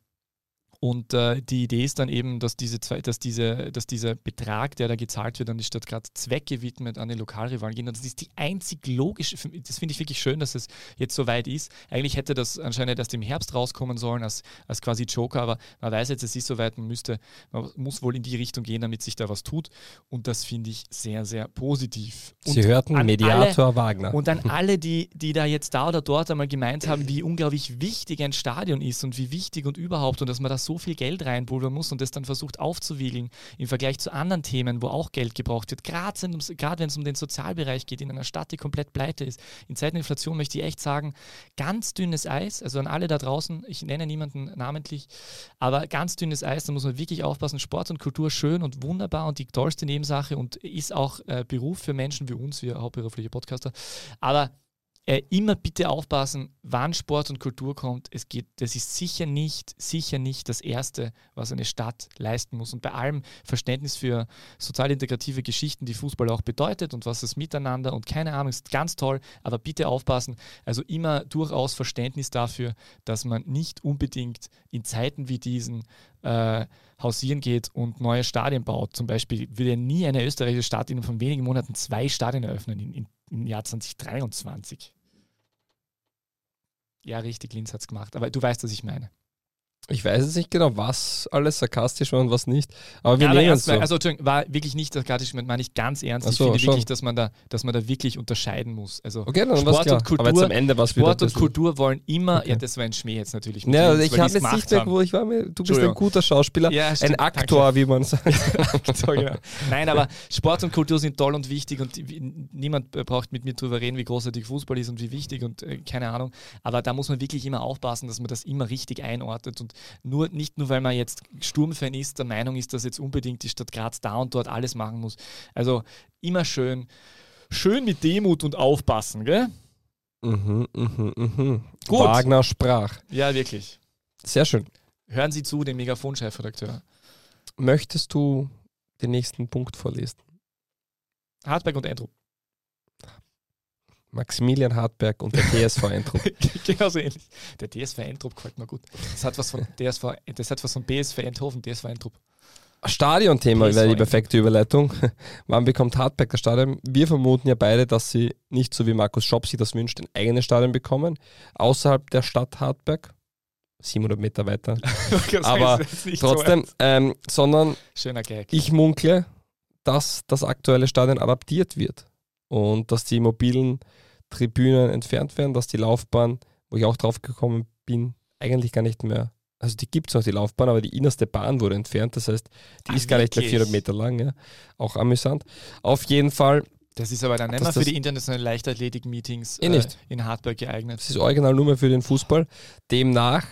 und äh, die Idee ist dann eben, dass, diese zwei, dass, diese, dass dieser Betrag, der da gezahlt wird an die Stadt Graz, zweckgewidmet an den Lokalrivalen geht. Und das ist die einzig logische, das finde ich wirklich schön, dass es jetzt so weit ist. Eigentlich hätte das anscheinend erst im Herbst rauskommen sollen als, als quasi Joker, aber man weiß jetzt, es ist so weit, man, müsste, man muss wohl in die Richtung gehen, damit sich da was tut. Und das finde ich sehr, sehr positiv. Und Sie hörten Mediator alle, Wagner. Und an *laughs* alle, die, die da jetzt da oder dort einmal gemeint haben, wie unglaublich wichtig ein Stadion ist und wie wichtig und überhaupt und dass man das so viel Geld reinpulvern muss und das dann versucht aufzuwiegeln im Vergleich zu anderen Themen, wo auch Geld gebraucht wird. Gerade wenn es um den Sozialbereich geht, in einer Stadt, die komplett pleite ist. In Zeiten der Inflation möchte ich echt sagen, ganz dünnes Eis, also an alle da draußen, ich nenne niemanden namentlich, aber ganz dünnes Eis, da muss man wirklich aufpassen. Sport und Kultur schön und wunderbar und die tollste Nebensache und ist auch äh, Beruf für Menschen wie uns, wir hauptberufliche Podcaster. Aber äh, immer bitte aufpassen, wann Sport und Kultur kommt. Es geht, das ist sicher nicht, sicher nicht das Erste, was eine Stadt leisten muss. Und bei allem Verständnis für sozial integrative Geschichten, die Fußball auch bedeutet und was das Miteinander und keine Ahnung, ist ganz toll, aber bitte aufpassen. Also immer durchaus Verständnis dafür, dass man nicht unbedingt in Zeiten wie diesen äh, hausieren geht und neue Stadien baut. Zum Beispiel würde nie eine österreichische Stadt in von wenigen Monaten zwei Stadien eröffnen in, in, im Jahr 2023. Ja, richtig, Linz hat es gemacht. Aber du weißt, was ich meine. Ich weiß jetzt nicht genau, was alles sarkastisch war und was nicht. Aber wir ja, nehmen es so. Also Entschuldigung, war wirklich nicht sarkastisch, meine ich ganz ernst. ich finde schon. wirklich, dass man, da, dass man da wirklich unterscheiden muss. Also okay, Sport und Kultur, Aber am Ende Sport und Kultur wollen immer, okay. ja, das war ein Schmäh jetzt natürlich. Ja, also ich habe jetzt nicht mehr, wo ich war, du bist ein guter Schauspieler, ja, ein Aktor, wie man sagt. *laughs* Aktor, genau. *laughs* Nein, aber Sport und Kultur sind toll und wichtig und niemand braucht mit mir darüber reden, wie großartig Fußball ist und wie wichtig und äh, keine Ahnung. Aber da muss man wirklich immer aufpassen, dass man das immer richtig einordnet und nur, nicht nur, weil man jetzt Sturmfan ist, der Meinung ist, dass jetzt unbedingt die Stadt Graz da und dort alles machen muss. Also immer schön, schön mit Demut und aufpassen, gell? Mhm, mhm, mhm. Gut. Wagner sprach. Ja, wirklich. Sehr schön. Hören Sie zu, dem Megafon-Chefredakteur. Möchtest du den nächsten Punkt vorlesen? Hartberg und Eindruck. Maximilian Hartberg und der TSV Eindruck. *laughs* genau so ähnlich. Der TSV Eindruck gefällt mir gut. Das hat was von DSV, das hat was von BSV Eindhoven, TSV Eindruck. Stadionthema wäre die perfekte Überleitung. *laughs* Wann bekommt Hartberg das Stadion? Wir vermuten ja beide, dass sie nicht so wie Markus Schopp sich das wünscht, ein eigenes Stadion bekommen, außerhalb der Stadt Hartberg. 700 Meter weiter. *laughs* Aber trotzdem, so ähm, sondern ich munkle, dass das aktuelle Stadion adaptiert wird und dass die mobilen Tribünen entfernt werden, dass die Laufbahn, wo ich auch drauf gekommen bin, eigentlich gar nicht mehr, also die gibt es noch, die Laufbahn, aber die innerste Bahn wurde entfernt, das heißt, die Ach, ist gar nicht mehr 400 Meter lang, ja. auch amüsant. Auf jeden Fall das ist aber dann nicht mehr für die internationalen Leichtathletik-Meetings eh äh, in Hartberg geeignet. Das ist original nur mehr für den Fußball. Demnach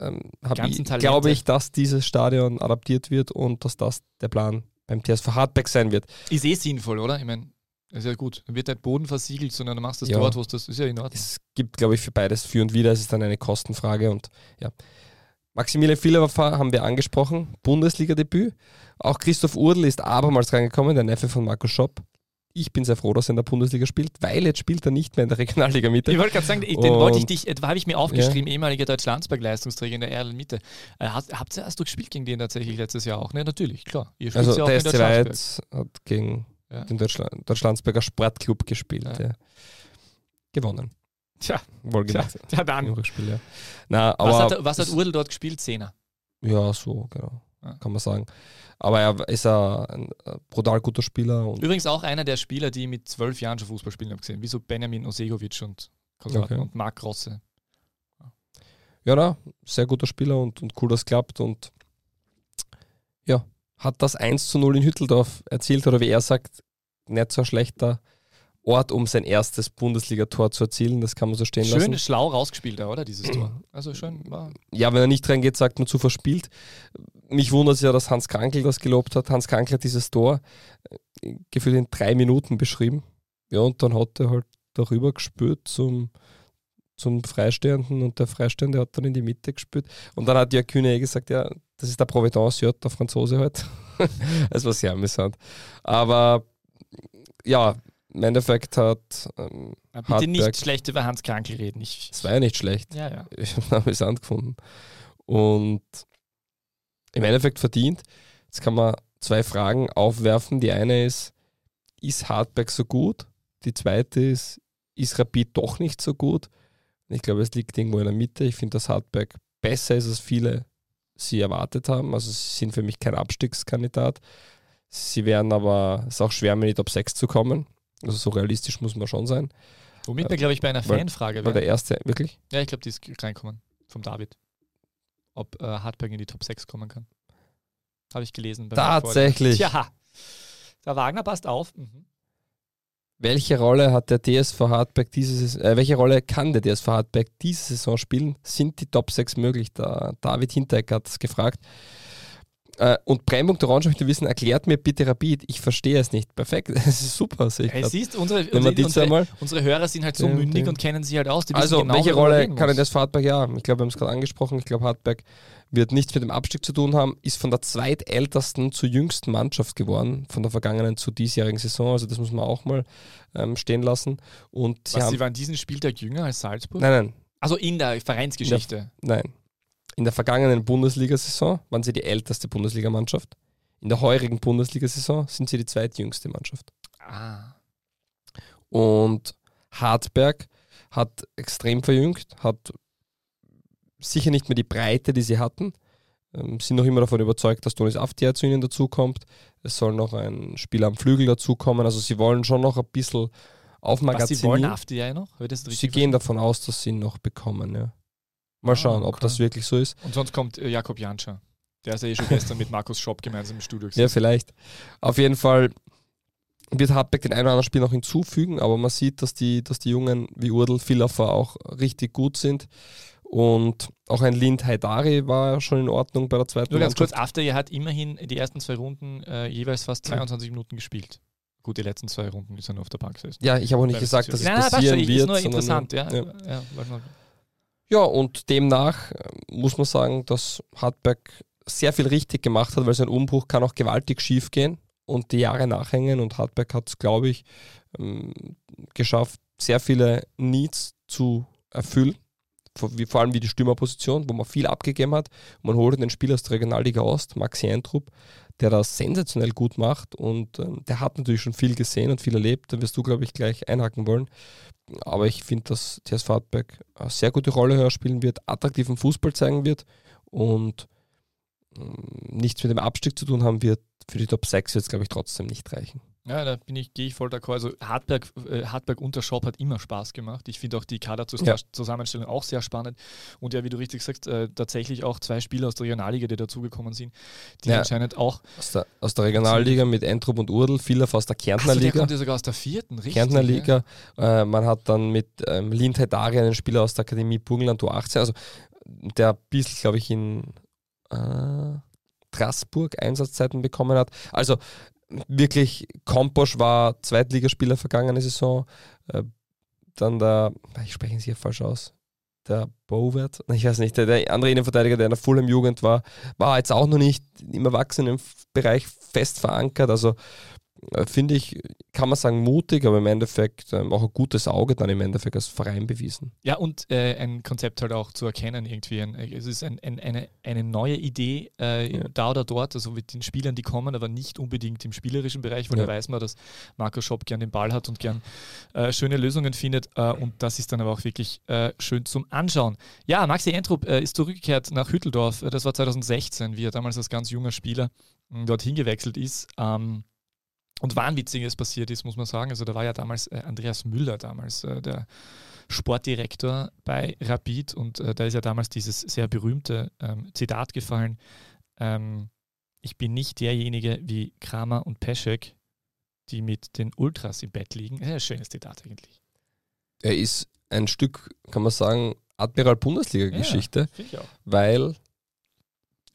ähm, ich, glaube ich, dass dieses Stadion adaptiert wird und dass das der Plan beim TSV Hartberg sein wird. Ist eh sinnvoll, oder? Ich meine, ist ja gut. Dann wird der Boden versiegelt, sondern du machst das ja. dort, wo es das ist ja in Ordnung. Es gibt, glaube ich, für beides für und wieder. Es ist dann eine Kostenfrage und ja. Maximilian Villawafer haben wir angesprochen, Bundesliga-Debüt. Auch Christoph Urdl ist abermals reingekommen, der Neffe von Marco Schopp. ich bin sehr froh, dass er in der Bundesliga spielt, weil jetzt spielt er nicht mehr in der Regionalliga Mitte. Ich wollte gerade sagen, den wollte ich dich, habe ich mir aufgeschrieben, ja. ehemaliger Deutschlandsberg-Leistungsträger in der RL Mitte. Äh, hast, habt ihr, hast du gespielt gegen den tatsächlich letztes Jahr auch? Ne, natürlich, klar. also ja der SC hat gegen ja. den Deutschland, Deutschlandsberger Sportclub gespielt. Ja. Gewonnen. Tja, wohlgemerkt. Tja, dann. Rückspiel, ja. Na, aber was hat, was hat Urdel dort gespielt? Zehner. Ja, so, genau. Kann man sagen. Aber er ist ein, brutal guter Spieler. Übrigens auch einer der Spieler, die mit zwölf Jahren schon Fußball spielen habe gesehen, wie so Benjamin Osegovic und, okay. und Marc Rosse. Ja, na, sehr guter Spieler und, und cool, dass es klappt. Und ja, hat das 1 zu 0 in Hütteldorf erzielt oder wie er sagt, nicht so ein schlechter Ort, um sein erstes Bundesligator zu erzielen. Das kann man so stehen schön lassen. Schön schlau rausgespielt, oder dieses Tor? Also schön war. Ja, wenn er nicht reingeht, sagt man zu verspielt. Mich wundert es ja, dass Hans Krankel das gelobt hat. Hans Krankel hat dieses Tor äh, gefühlt in drei Minuten beschrieben. Ja, und dann hat er halt darüber gespürt zum, zum Freistehenden und der Freistehende hat dann in die Mitte gespürt. Und dann hat ja Kühne eh gesagt, ja, das ist der Providence, ja, der Franzose halt. *laughs* das war sehr amüsant. Aber ja, im Endeffekt hat. Ähm, bitte Hartberg, nicht schlecht über Hans Krankel reden. Ich, das war ja nicht schlecht. Ja, ja. Ich habe es amüsant gefunden. Und im Endeffekt verdient. Jetzt kann man zwei Fragen aufwerfen. Die eine ist, ist Hartberg so gut? Die zweite ist, ist Rapid doch nicht so gut? Ich glaube, es liegt irgendwo in der Mitte. Ich finde, dass Hartberg besser ist, als viele sie erwartet haben. Also sie sind für mich kein Abstiegskandidat. Sie werden aber, es ist auch schwer, in die Top 6 zu kommen. Also so realistisch muss man schon sein. Womit wir, glaube ich, bei einer Fanfrage wären. War der erste, wirklich? Ja, ich glaube, die ist reinkommen. Vom David. Ob äh, Hartberg in die Top 6 kommen kann. Habe ich gelesen. Tatsächlich. Ja. Der Wagner passt auf. Mhm. Welche Rolle hat der DSV Hartberg diese Saison, äh, welche Rolle kann der DSV Hartberg diese Saison spielen? Sind die Top 6 möglich? Der David Hinteregger hat es gefragt. Äh, und Brennpunkt Orange möchte wissen, erklärt mir bitte Rapid, ich verstehe es nicht. Perfekt, *laughs* es ist super. Sehe hey, siehst, unsere, unsere, unsere, unsere, Hörer sind halt so ja, mündig ja. und kennen sie halt aus. also, genau, welche Rolle kann das für Hartberg? Ja, ich glaube, wir haben es gerade angesprochen. Ich glaube, Hartberg wird nichts mit dem Abstieg zu tun haben, ist von der zweitältesten zur jüngsten Mannschaft geworden, von der vergangenen zu diesjährigen Saison. Also, das muss man auch mal ähm, stehen lassen. Und sie, Was, haben, sie waren diesen Spieltag jünger als Salzburg? Nein, nein. Also in der Vereinsgeschichte? Ja, nein. In der vergangenen Bundesliga-Saison waren sie die älteste Bundesligamannschaft. In der heurigen Bundesliga-Saison sind sie die zweitjüngste Mannschaft. Ah. Und Hartberg hat extrem verjüngt, hat sicher nicht mehr die Breite, die sie hatten. Ähm, sind noch immer davon überzeugt, dass Donis Aftia zu ihnen dazukommt. Es soll noch ein Spieler am Flügel dazukommen. Also sie wollen schon noch ein bisschen aufmagazinieren. Was, sie wollen Aftia noch? Sie gehen davon aus, dass sie ihn noch bekommen, ja. Mal ah, schauen, ah, okay. ob das wirklich so ist. Und sonst kommt äh, Jakob Janscher. Der ist ja eh schon gestern mit Markus Schopp gemeinsam im Studio gesessen. Ja, vielleicht. Auf jeden Fall wird Hartberg den einen oder anderen Spiel noch hinzufügen, aber man sieht, dass die, dass die Jungen wie Urdel, Villafer auch richtig gut sind. Und auch ein Lind Haidari war schon in Ordnung bei der zweiten Nur ganz Mannschaft. kurz, After hat immerhin die ersten zwei Runden äh, jeweils fast 22 Minuten gespielt. Gut, die letzten zwei Runden ist er nur auf der Bank gesessen. Ja, ich habe auch nicht gesagt, dass es nein, passieren nein, wird. Ist nur interessant, ja. ja. ja ja, und demnach äh, muss man sagen, dass Hartberg sehr viel richtig gemacht hat, weil sein Umbruch kann auch gewaltig schief gehen und die Jahre nachhängen. Und Hartberg hat es, glaube ich, ähm, geschafft, sehr viele Needs zu erfüllen. Vor allem wie die Stürmerposition, wo man viel abgegeben hat. man holte den Spieler aus der Regionalliga Ost, Maxi Eintrup, der das sensationell gut macht und ähm, der hat natürlich schon viel gesehen und viel erlebt. Da wirst du, glaube ich, gleich einhaken wollen. Aber ich finde, dass TSV Hartberg eine sehr gute Rolle spielen wird, attraktiven Fußball zeigen wird und ähm, nichts mit dem Abstieg zu tun haben wird. Für die Top 6 wird es, glaube ich, trotzdem nicht reichen. Ja, da bin ich, gehe ich voll d'accord. Also Hartberg, äh, Hartberg unter Shop hat immer Spaß gemacht. Ich finde auch die Kaderzusammenstellung ja. auch sehr spannend. Und ja, wie du richtig sagst, äh, tatsächlich auch zwei Spieler aus der Regionalliga, die dazugekommen sind, die ja. anscheinend auch. Aus der, aus der Regionalliga mit Entrup und Urdel, viele aus der Kärntner also, Liga. Der kommt ja sogar aus der vierten, richtig. Kärntner Liga. Ja. Äh, man hat dann mit ähm, Lindheit Dari einen Spieler aus der Akademie Burgenland U18, also der ein bisschen, glaube ich, in äh, Straßburg Einsatzzeiten bekommen hat. Also wirklich, Komposch war Zweitligaspieler vergangene Saison. Äh, dann der, ich spreche ihn hier falsch aus, der Bowert, *laughs* ich weiß nicht, der, der, andere Innenverteidiger, der in der Fulham-Jugend war, war jetzt auch noch nicht im Erwachsenenbereich fest verankert. Also finde ich, kann man sagen, mutig, aber im Endeffekt ähm, auch ein gutes Auge dann im Endeffekt als Verein bewiesen. Ja, und äh, ein Konzept halt auch zu erkennen irgendwie. Ein, es ist ein, ein, eine, eine neue Idee äh, ja. da oder dort, also mit den Spielern, die kommen, aber nicht unbedingt im spielerischen Bereich, weil ja. da weiß man, dass Marco Schopp gern den Ball hat und gern äh, schöne Lösungen findet äh, und das ist dann aber auch wirklich äh, schön zum Anschauen. Ja, Maxi Entrup ist zurückgekehrt nach Hütteldorf, das war 2016, wie er damals als ganz junger Spieler dorthin gewechselt ist. Ähm, und Wahnwitziges passiert ist, muss man sagen. Also da war ja damals äh, Andreas Müller, damals äh, der Sportdirektor bei Rapid und äh, da ist ja damals dieses sehr berühmte ähm, Zitat gefallen. Ähm, ich bin nicht derjenige wie Kramer und Peschek, die mit den Ultras im Bett liegen. Ja, schönes Zitat eigentlich. Er ist ein Stück, kann man sagen, Admiral Bundesliga-Geschichte, ja, weil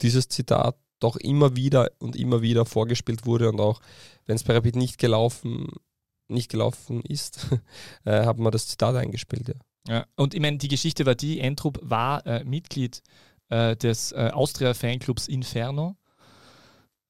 dieses Zitat doch immer wieder und immer wieder vorgespielt wurde und auch wenn es bei Rapid nicht gelaufen, nicht gelaufen ist, *laughs* äh, haben wir das Zitat eingespielt. Ja. ja und ich meine, die Geschichte war die, Entrup war äh, Mitglied äh, des äh, Austria-Fanclubs Inferno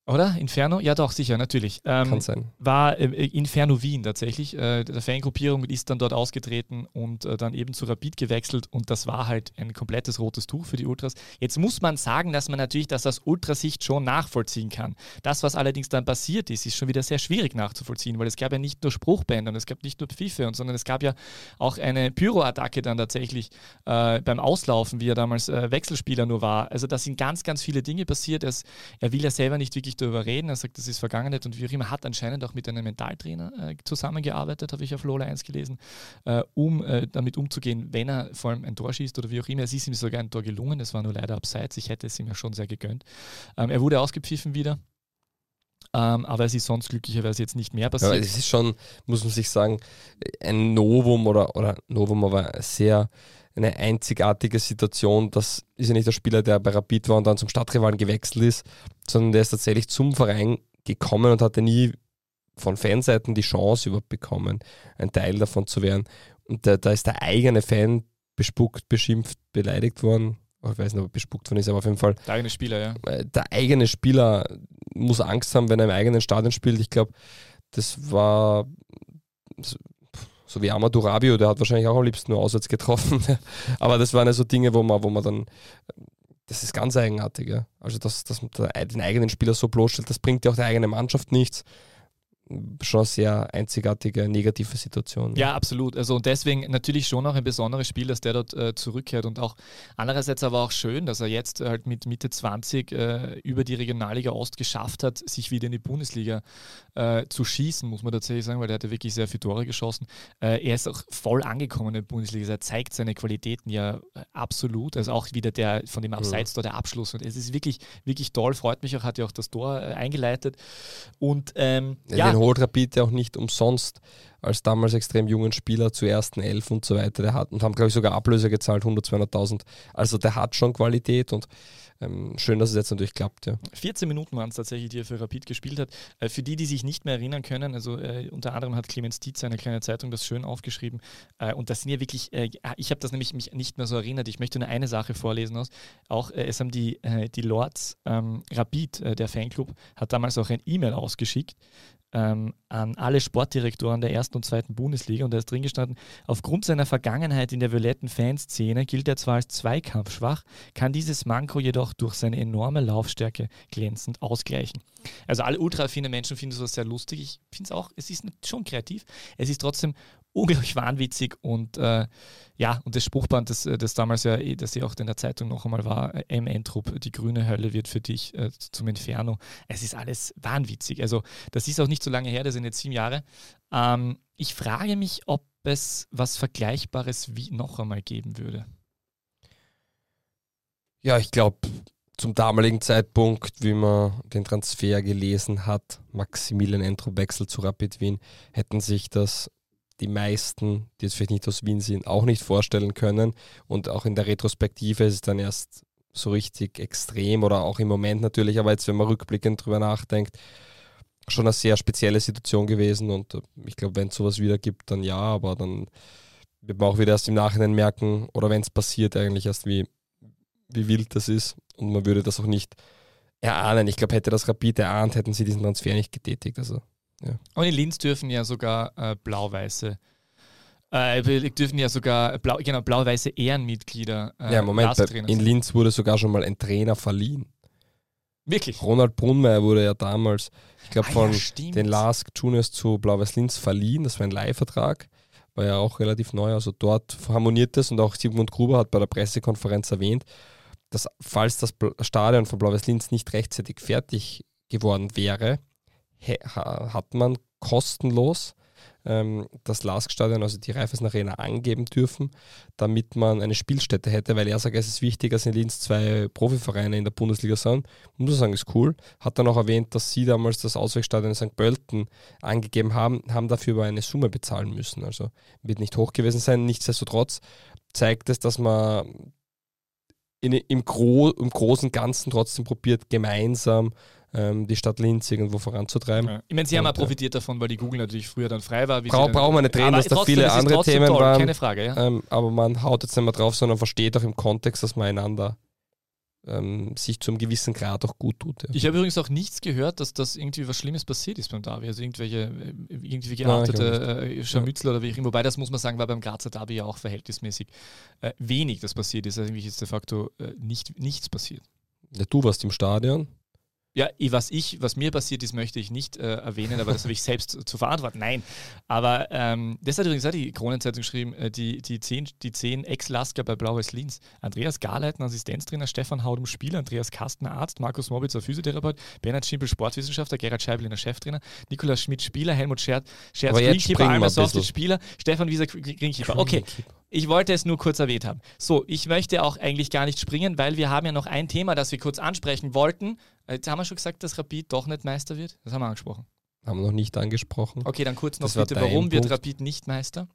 oder? Inferno? Ja, doch, sicher, natürlich. Ähm, Kann sein. War äh, Inferno Wien tatsächlich. Äh, der Fangruppierung ist dann dort ausgetreten und äh, dann eben zu Rapid gewechselt und das war halt ein komplettes rotes Tuch für die Ultras. Jetzt muss man sagen, dass man natürlich das aus Ultrasicht schon nachvollziehen kann. Das, was allerdings dann passiert ist, ist schon wieder sehr schwierig nachzuvollziehen, weil es gab ja nicht nur Spruchbänder und es gab nicht nur Pfiffe, und, sondern es gab ja auch eine Pyro-Attacke dann tatsächlich äh, beim Auslaufen, wie er damals äh, Wechselspieler nur war. Also da sind ganz, ganz viele Dinge passiert. Es, er will ja selber nicht wirklich wirklich darüber reden. Er sagt, das ist Vergangenheit und wie auch immer, hat anscheinend auch mit einem Mentaltrainer äh, zusammengearbeitet, habe ich auf Lola 1 gelesen, äh, um äh, damit umzugehen, wenn er vor allem ein Tor schießt oder wie auch immer. Es ist ihm sogar ein Tor gelungen, es war nur leider abseits. Ich hätte es ihm ja schon sehr gegönnt. Ähm, er wurde ausgepfiffen wieder. Ähm, aber es ist sonst glücklicherweise jetzt nicht mehr passiert. Ja, es ist schon, muss man sich sagen, ein Novum oder, oder Novum, aber sehr eine einzigartige Situation. Das ist ja nicht der Spieler, der bei Rapid war und dann zum Stadtrivalen gewechselt ist, sondern der ist tatsächlich zum Verein gekommen und hatte nie von Fanseiten die Chance überhaupt bekommen, ein Teil davon zu werden. Und da, da ist der eigene Fan bespuckt, beschimpft, beleidigt worden. Ich weiß nicht, ob er bespuckt worden ist, aber auf jeden Fall. Der eigene Spieler, ja. Äh, der eigene Spieler muss Angst haben, wenn er im eigenen Stadion spielt. Ich glaube, das war so wie Amadou Rabio, der hat wahrscheinlich auch am liebsten nur auswärts getroffen. *laughs* Aber das waren ja so Dinge, wo man, wo man dann, das ist ganz eigenartig. Ja. Also, dass, dass man den eigenen Spieler so bloßstellt, das bringt ja auch der eigenen Mannschaft nichts schon sehr einzigartige negative Situation. Ja, absolut. Also und deswegen natürlich schon auch ein besonderes Spiel, dass der dort äh, zurückkehrt und auch andererseits aber auch schön, dass er jetzt halt mit Mitte 20 äh, über die Regionalliga Ost geschafft hat, sich wieder in die Bundesliga äh, zu schießen, muss man tatsächlich sagen, weil der hat ja wirklich sehr viele Tore geschossen. Äh, er ist auch voll angekommen in der Bundesliga. Er zeigt seine Qualitäten ja äh, absolut. Also auch wieder der von dem Abseits ja. der Abschluss. Und es ist wirklich, wirklich toll, freut mich auch, hat ja auch das Tor äh, eingeleitet. Und ähm, ja, ja holt Rapid ja auch nicht umsonst als damals extrem jungen Spieler zu ersten Elf und so weiter. Der hat, und haben, glaube ich, sogar Ablöse gezahlt, 100, 200.000. Also der hat schon Qualität und ähm, schön, dass es jetzt natürlich klappt. Ja. 14 Minuten waren es tatsächlich, die er für Rapid gespielt hat. Äh, für die, die sich nicht mehr erinnern können, also äh, unter anderem hat Clemens Dietz, eine kleine Zeitung, das schön aufgeschrieben. Äh, und das sind ja wirklich, äh, ah, ich habe das nämlich mich nicht mehr so erinnert. Ich möchte nur eine Sache vorlesen aus. Auch äh, es haben die, äh, die Lords ähm, Rapid, der Fanclub, hat damals auch ein E-Mail ausgeschickt ähm, an alle Sportdirektoren der ersten und zweiten Bundesliga und da ist drin gestanden, aufgrund seiner Vergangenheit in der violetten Fanszene gilt er zwar als zweikampfschwach, kann dieses Manko jedoch durch seine enorme Laufstärke glänzend ausgleichen. Also alle ultra-affine Menschen finden sowas sehr lustig. Ich finde es auch, es ist schon kreativ. Es ist trotzdem unglaublich wahnwitzig und äh, ja, und das Spruchband, das, äh, das damals ja, eh, das ja auch in der Zeitung noch einmal war, äh, M. Entrup, die grüne Hölle wird für dich äh, zum Inferno. Es ist alles wahnwitzig. Also das ist auch nicht so lange her, das sind jetzt sieben Jahre. Ähm, ich frage mich, ob es was Vergleichbares wie noch einmal geben würde. Ja, ich glaube, zum damaligen Zeitpunkt, wie man den Transfer gelesen hat, Maximilian Entrup Wechsel zu Rapid Wien, hätten sich das die meisten, die jetzt vielleicht nicht aus Wien sind, auch nicht vorstellen können. Und auch in der Retrospektive ist es dann erst so richtig extrem oder auch im Moment natürlich, aber jetzt, wenn man rückblickend drüber nachdenkt, schon eine sehr spezielle Situation gewesen. Und äh, ich glaube, wenn es sowas wieder gibt, dann ja, aber dann wird man auch wieder erst im Nachhinein merken, oder wenn es passiert, eigentlich erst, wie, wie wild das ist. Und man würde das auch nicht erahnen. Ich glaube, hätte das Rapid erahnt, hätten sie diesen Transfer nicht getätigt. Also Ja. Und in Linz dürfen ja sogar äh, blau-weiße äh, dürfen ja sogar blau, genau, blau-weiße Ehrenmitglieder. Äh, ja, Moment, in Linz wurde sogar schon mal ein Trainer verliehen. Wirklich? Ronald Brunmeier wurde ja damals, ich glaube, ah, von ja, den Lask Juniors zu Blau-Weiß Linz verliehen. Das war ein Leihvertrag. War ja auch relativ neu. Also dort harmoniert es und auch Sigmund Gruber hat bei der Pressekonferenz erwähnt, dass falls das Stadion von Blau-Weiß Linz nicht rechtzeitig fertig geworden wäre, hat man kostenlos ähm, das LASK-Stadion, also die Raiffeisen Arena, angeben dürfen, damit man eine Spielstätte hätte, weil er sagt, es ist wichtig, dass in Linz zwei Profivereine in der Bundesliga sind. Muss sagen, ist cool. Hat dann auch erwähnt, dass sie damals das Ausweichstadion in St. Pölten angegeben haben, haben dafür aber eine Summe bezahlen müssen. Also wird nicht hoch gewesen sein. Nichtsdestotrotz zeigt es, dass man in, im, Gro im großen Ganzen trotzdem probiert, gemeinsam ähm, die Stadt Linz irgendwo voranzutreiben. Ja. Ich meine, sie haben auch profitiert davon, weil die Google natürlich früher dann frei war. Brau, brauchen wir nicht reden, dass da viele andere Themen toll, waren. Keine Frage, ja. Ähm, aber man haut jetzt nicht mehr drauf, sondern versteht auch im Kontext, dass man einander ähm, sich zu einem gewissen Grad auch gut tut. Ja. Ich habe übrigens auch nichts gehört, dass das irgendwie was Schlimmes passiert ist beim Derby. Also irgendwelche, äh, irgendwie geartete äh, Scharmützel ja. oder wie auch immer. Wobei das muss man sagen, war beim Grazer Derby ja auch verhältnismäßig äh, wenig, das passiert ist. Also irgendwie ist de facto äh, nicht, nichts passiert. Ja, du warst im Stadion. Ja, was ich, was mir passiert ist, möchte ich nicht äh, erwähnen, aber das habe ich selbst zu verantworten. Nein. Aber ähm, das hat übrigens auch die Kronenzeitung geschrieben, äh, die, die zehn, die zehn Ex-Lasker bei Blau-Weiß Linz. Andreas Garleiten, Assistenztrainer, Stefan Haudum, Spieler, Andreas Kastner, Arzt, Markus Mobitzer, Physiotherapeut, Bernhard Schimpel, Sportwissenschaftler, Gerhard Scheibeliner, Cheftrainer, Nikolaus Schmidt, Spieler, Helmut Scherz, Scherz, Greenkeeper, Almer Spieler, Stefan Wieser, Greenkeeper. Okay, ich wollte es nur kurz erwähnt haben. So, ich möchte auch eigentlich gar nicht springen, weil wir haben ja noch ein Thema, das wir kurz ansprechen wollten. Jetzt haben wir schon gesagt, dass Rapid doch nicht Meister wird. Das haben wir angesprochen. Haben wir noch nicht angesprochen. Okay, dann kurz noch das bitte, warum Punkt. wird Rapid nicht Meister?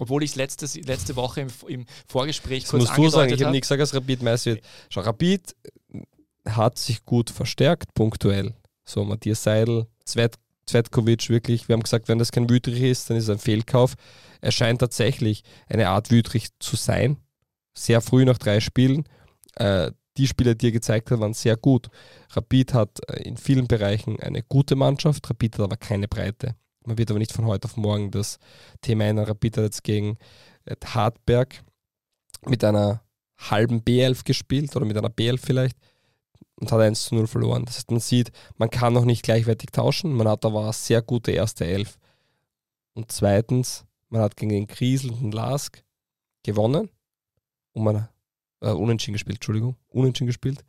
Obwohl ich es letzte, Woche im, im Vorgespräch das kurz musst du sagen, ich habe nicht gesagt, dass Rapid Meister wird. Schau, Rapid hat sich gut verstärkt, punktuell. So, Matthias Seidel, Zvet, Zvetkovic, wirklich, wir haben gesagt, wenn das kein Wüterich ist, dann ist es ein Fehlkauf. Er scheint tatsächlich eine Art Wüterich zu sein. Sehr früh nach drei Spielen. Äh, die Spieler, die er gezeigt hat, waren sehr gut. Rapid hat äh, in vielen Bereichen eine gute Mannschaft, Rapid hat aber keine Breite. Man wird aber nicht von heute auf morgen das Thema ändern. Rapid hat jetzt gegen äh, Hartberg mit einer halben B11 gespielt oder mit einer B11 vielleicht und hat 1 zu 0 verloren. Das heißt, man sieht, man kann noch nicht gleichwertig tauschen. Man hat aber eine sehr gute erste Elf. Und zweitens, man hat gegen den kriselnden Lask gewonnen und man äh, unentschieden gespielt, Entschuldigung, unentschieden gespielt.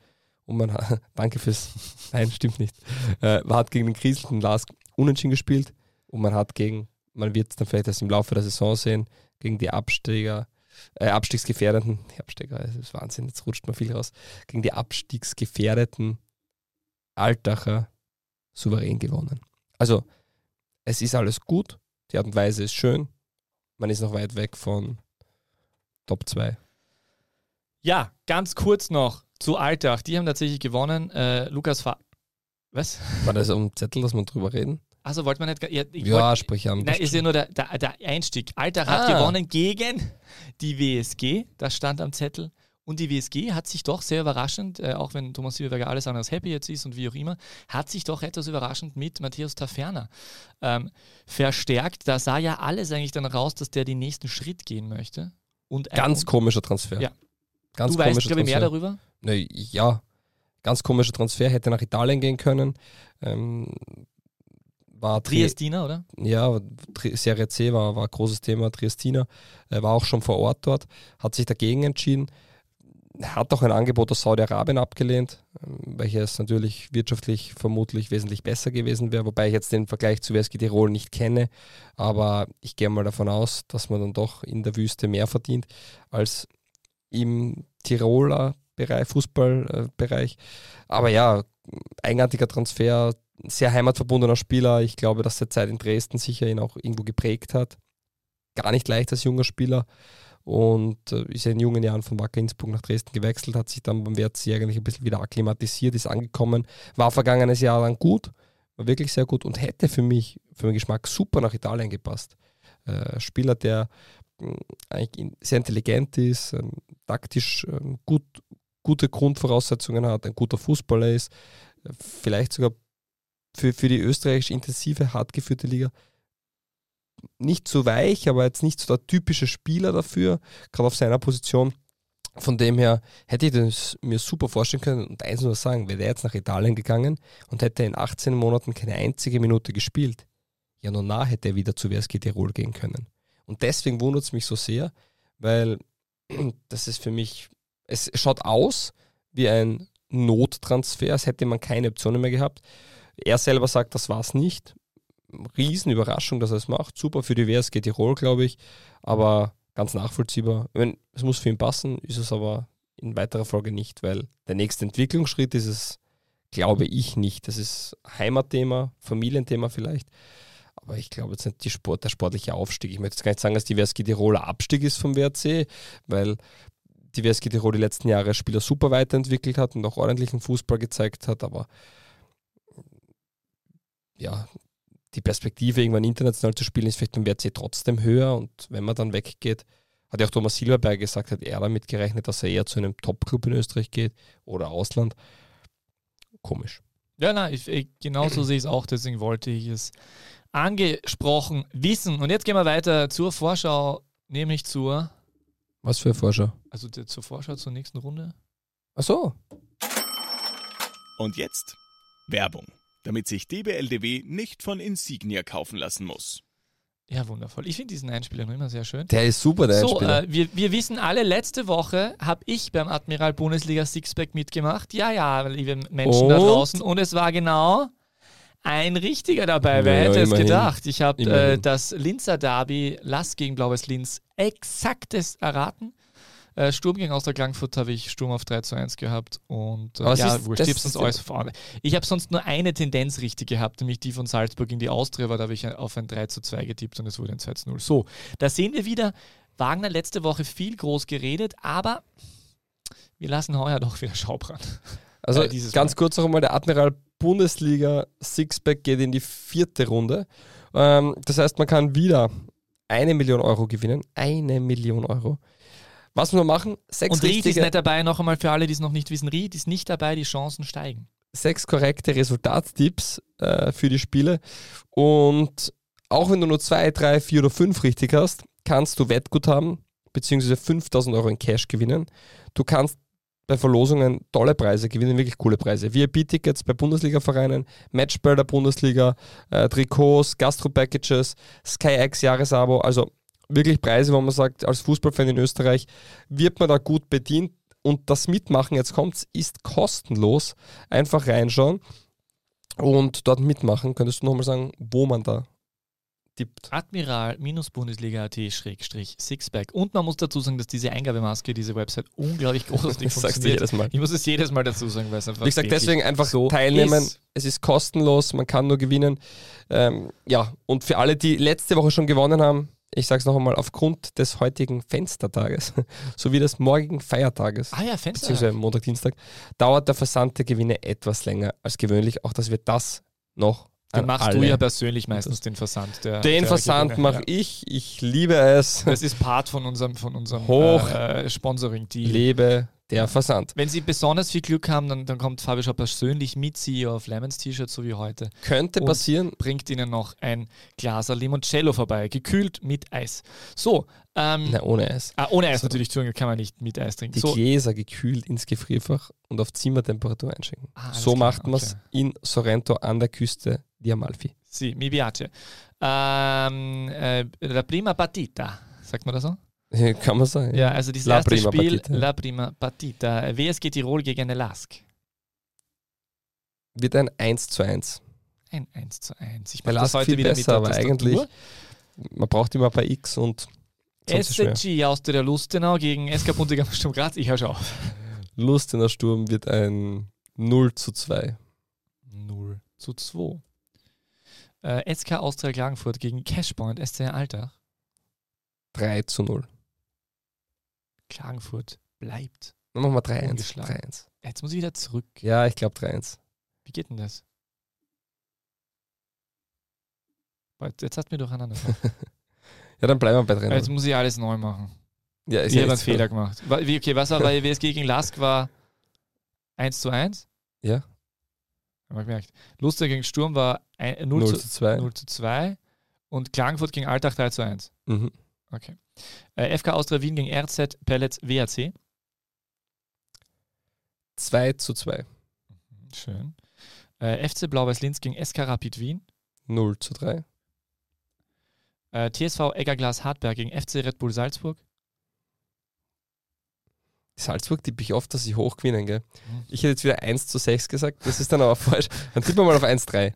Und man hat, *laughs* danke fürs, *laughs* nein, stimmt nicht. Äh, man hat gegen den kriselnden Lask unentschieden gespielt und man hat gegen, man wird es dann vielleicht erst im Laufe der Saison sehen, gegen die Absteiger, äh, abstiegsgefährdeten, die Absteiger, das ist Wahnsinn, jetzt rutscht mal viel raus, gegen die abstiegsgefährdeten Altacher souverän gewonnen. Also, es ist alles gut, die Art und Weise ist schön, man ist noch weit weg von Top 2. Ja, ganz kurz noch zu Altach. Die haben tatsächlich gewonnen. Äh, Lukas Fa Was? War das um Zettel, dass wir drüber reden? Also wollte man nicht. Ja, ja wollt, sprich an. Nein, ist ja nur der, der, der Einstieg. Altach ah. hat gewonnen gegen die WSG. Das stand am Zettel. Und die WSG hat sich doch sehr überraschend, äh, auch wenn Thomas Silberberger alles andere als happy jetzt ist und wie auch immer, hat sich doch etwas überraschend mit Matthias Taferner ähm, verstärkt. Da sah ja alles eigentlich dann raus, dass der den nächsten Schritt gehen möchte. Und Ganz komischer Transfer. Ja, Ganz du weißt, glaube ich, mehr darüber? Ne, ja, ganz komischer Transfer, hätte nach Italien gehen können. Ähm, war Triestina, oder? Ja, Serie C war, war ein großes Thema. Triestina äh, war auch schon vor Ort dort, hat sich dagegen entschieden, hat auch ein Angebot aus Saudi-Arabien abgelehnt, ähm, welches natürlich wirtschaftlich vermutlich wesentlich besser gewesen wäre, wobei ich jetzt den Vergleich zu Wesky Tirol nicht kenne, aber ich gehe mal davon aus, dass man dann doch in der Wüste mehr verdient als im Tiroler Bereich, Fußballbereich. Aber ja, eigenartiger Transfer, sehr heimatverbundener Spieler. Ich glaube, dass der Zeit in Dresden sicher ihn auch irgendwo geprägt hat. Gar nicht leicht als junger Spieler und äh, ist ja in jungen Jahren von Wacker Innsbruck nach Dresden gewechselt, hat sich dann beim WRC eigentlich ein bisschen wieder akklimatisiert, ist angekommen, war vergangenes Jahr dann gut, war wirklich sehr gut und hätte für mich, für meinen Geschmack super nach Italien gepasst. Äh, Spieler, der eigentlich sehr intelligent ist, ähm, taktisch ähm, gut, gute Grundvoraussetzungen hat, ein guter Fußballer ist, vielleicht sogar für, für die österreichische intensive, hart geführte Liga nicht so weich, aber jetzt nicht so der typische Spieler dafür, gerade auf seiner Position. Von dem her hätte ich das mir super vorstellen können und eins nur sagen, wäre der jetzt nach Italien gegangen und hätte in 18 Monaten keine einzige Minute gespielt, ja nur nah hätte er wieder zu WSG Tirol gehen können. Und deswegen wundert es mich so sehr, weil *clears throat* das ist für mich, es schaut aus wie ein Nottransfer, als hätte man keine Optionen mehr gehabt. Er selber sagt, das war es nicht. Riesenüberraschung, dass er es macht. Super für die WSG Tirol, glaube ich. Aber ganz nachvollziehbar. Wenn, es muss für ihn passen, ist es aber in weiterer Folge nicht, weil der nächste Entwicklungsschritt ist es, glaube ich, nicht. Das ist Heimatthema, Familienthema vielleicht. Aber ich glaube jetzt nicht Sport, der sportliche Aufstieg. Ich möchte jetzt gar nicht sagen, dass die WSG Tiroler Abstieg ist vom WRC, weil die WSG Tirol die letzten Jahre Spieler super weiterentwickelt hat und auch ordentlichen Fußball gezeigt hat, aber ja, die Perspektive, irgendwann international zu spielen, ist vielleicht beim WRC trotzdem höher. Und wenn man dann weggeht, hat ja auch Thomas Silberberg gesagt, hat er damit gerechnet, dass er eher zu einem Top-Club in Österreich geht oder Ausland. Komisch. Ja, nein, ich, ich, genauso sehe ich es auch, deswegen wollte ich es angesprochen wissen. Und jetzt gehen wir weiter zur Vorschau, nämlich zur. Was für Vorschau? Also zur Vorschau zur nächsten Runde. Ach so. Und jetzt Werbung damit sich DBLDW nicht von Insignia kaufen lassen muss. Ja, wundervoll. Ich finde diesen Einspieler noch immer sehr schön. Der ist super, der so, Einspieler. Äh, wir, wir wissen alle, letzte Woche habe ich beim Admiral Bundesliga Sixpack mitgemacht. Ja, ja, liebe Menschen Und? da draußen. Und es war genau ein richtiger dabei. Wer ja, hätte es gedacht? Ich habe äh, das Linzer Derby Lass gegen Blaues Linz exaktes erraten. Äh, Sturm gegen Austria Klangfurt habe ich Sturm auf 3 zu 1 gehabt und äh, ja, wurscht, ich sonst alles vorne. Ich habe sonst nur eine Tendenz richtig gehabt, nämlich die von Salzburg in die Austria, war da habe ich auf ein 3 zu 2 getippt und es wurde ein 2 zu 0. So, da sehen wir wieder, Wagner letzte Woche viel groß geredet, aber wir lassen heuer doch wieder Schaubrand. Also äh, ganz mal. kurz noch einmal, der Admiral Bundesliga Sixpack geht in die vierte Runde. Ähm, das heißt, man kann wieder eine Million Euro gewinnen. Eine Million Euro. Was man machen? Sechs Und Ried ist nicht dabei, noch einmal für alle, die es noch nicht wissen. Ried ist nicht dabei, die Chancen steigen. Sechs korrekte Resultattipps äh, für die Spiele. Und auch wenn du nur zwei, drei, vier oder fünf richtig hast, kannst du Wettguthaben bzw. 5000 Euro in Cash gewinnen. Du kannst bei Verlosungen tolle Preise gewinnen, wirklich coole Preise. VIP-Tickets bei Bundesliga-Vereinen, Matchball der Bundesliga, äh, Trikots, Gastro-Packages, SkyX Jahresabo. Also wirklich Preise, wo man sagt, als Fußballfan in Österreich wird man da gut bedient und das Mitmachen, jetzt kommt ist kostenlos. Einfach reinschauen und dort mitmachen. Könntest du nochmal sagen, wo man da tippt? Admiral-bundesliga.at-sixpack. Und man muss dazu sagen, dass diese Eingabemaske, diese Website unglaublich *laughs* großartig funktioniert. jedes Mal. Ich muss es jedes Mal dazu sagen, weil es einfach. Wie gesagt, deswegen einfach so teilnehmen. Ist. Es ist kostenlos, man kann nur gewinnen. Ähm, ja, und für alle, die letzte Woche schon gewonnen haben, ich sage es noch einmal, aufgrund des heutigen Fenstertages *laughs* sowie des morgigen Feiertages, ah ja, beziehungsweise Montag, Dienstag, dauert der Versand der Gewinne etwas länger als gewöhnlich. Auch dass wir das noch den machst du ja persönlich meistens den Versand. Der, den der Versand mache ich. Ich liebe es. Das ist Part von unserem, von unserem Hoch äh, Sponsoring-Deal. Lebe der Versand. Wenn Sie besonders viel Glück haben, dann, dann kommt Fabio schon persönlich mit Sie auf Lemons T-Shirt, so wie heute. Könnte passieren. Bringt Ihnen noch ein Glas Limoncello vorbei, gekühlt mit Eis. So. Ähm, Na, ohne Eis. Ah, ohne Eis so. natürlich, Entschuldigung, kann man nicht mit Eis trinken. Die so. Gläser gekühlt ins Gefrierfach und auf Zimmertemperatur einschenken. Ah, so klar. macht man es okay. in Sorrento an der Küste di Amalfi. Sì, mi piace. Ähm, äh, la prima partita, sagt man das so? *laughs* Kann man sagen. Ja, also dieses La erste Spiel, Partita. La Prima Partita. WSG Tirol gegen Lask. Wird ein 1 zu 1. Ein 1 zu 1. Ich mache das heute wieder besser, mit aber eigentlich, man braucht immer ein paar X und SCG aus der Lustenau gegen SK Buntigam Sturm Graz. Ich höre schon auf. Lustenau Sturm wird ein 0 zu 2. 0 zu 2. Äh, SK Austria Klagenfurt gegen Cashpoint SC Alltag. 3 zu 0. Klagenfurt bleibt. Dann machen wir 3-1. Jetzt muss ich wieder zurück. Ja, ich glaube 3-1. Wie geht denn das? Jetzt hast du mir durcheinander. *laughs* ja, dann bleiben wir bei 3 Jetzt muss ich alles neu machen. Ja, ich habe einen Fehler gemacht. Okay, was war bei *laughs* WSG gegen Lask war 1 zu 1? Ja. Haben wir gemerkt. Luster gegen Sturm war ein, 0, 0, zu 2. 0 zu 2 und Klagenfurt gegen Alltag 3 zu 1. Mhm. Okay. Äh, FK Austria Wien gegen RZ Pellets WAC. 2 zu 2. Mhm, schön. Äh, FC Blau-Weiß-Linz gegen SK Rapid Wien. 0 zu 3. Äh, TSV Eggerglas Hartberg gegen FC Red Bull Salzburg. Salzburg tippe ich oft, dass sie hochgewinnen, gell? Mhm. Ich hätte jetzt wieder 1 zu 6 gesagt, das ist dann aber *laughs* falsch. Dann tippen wir mal auf 1 zu 3.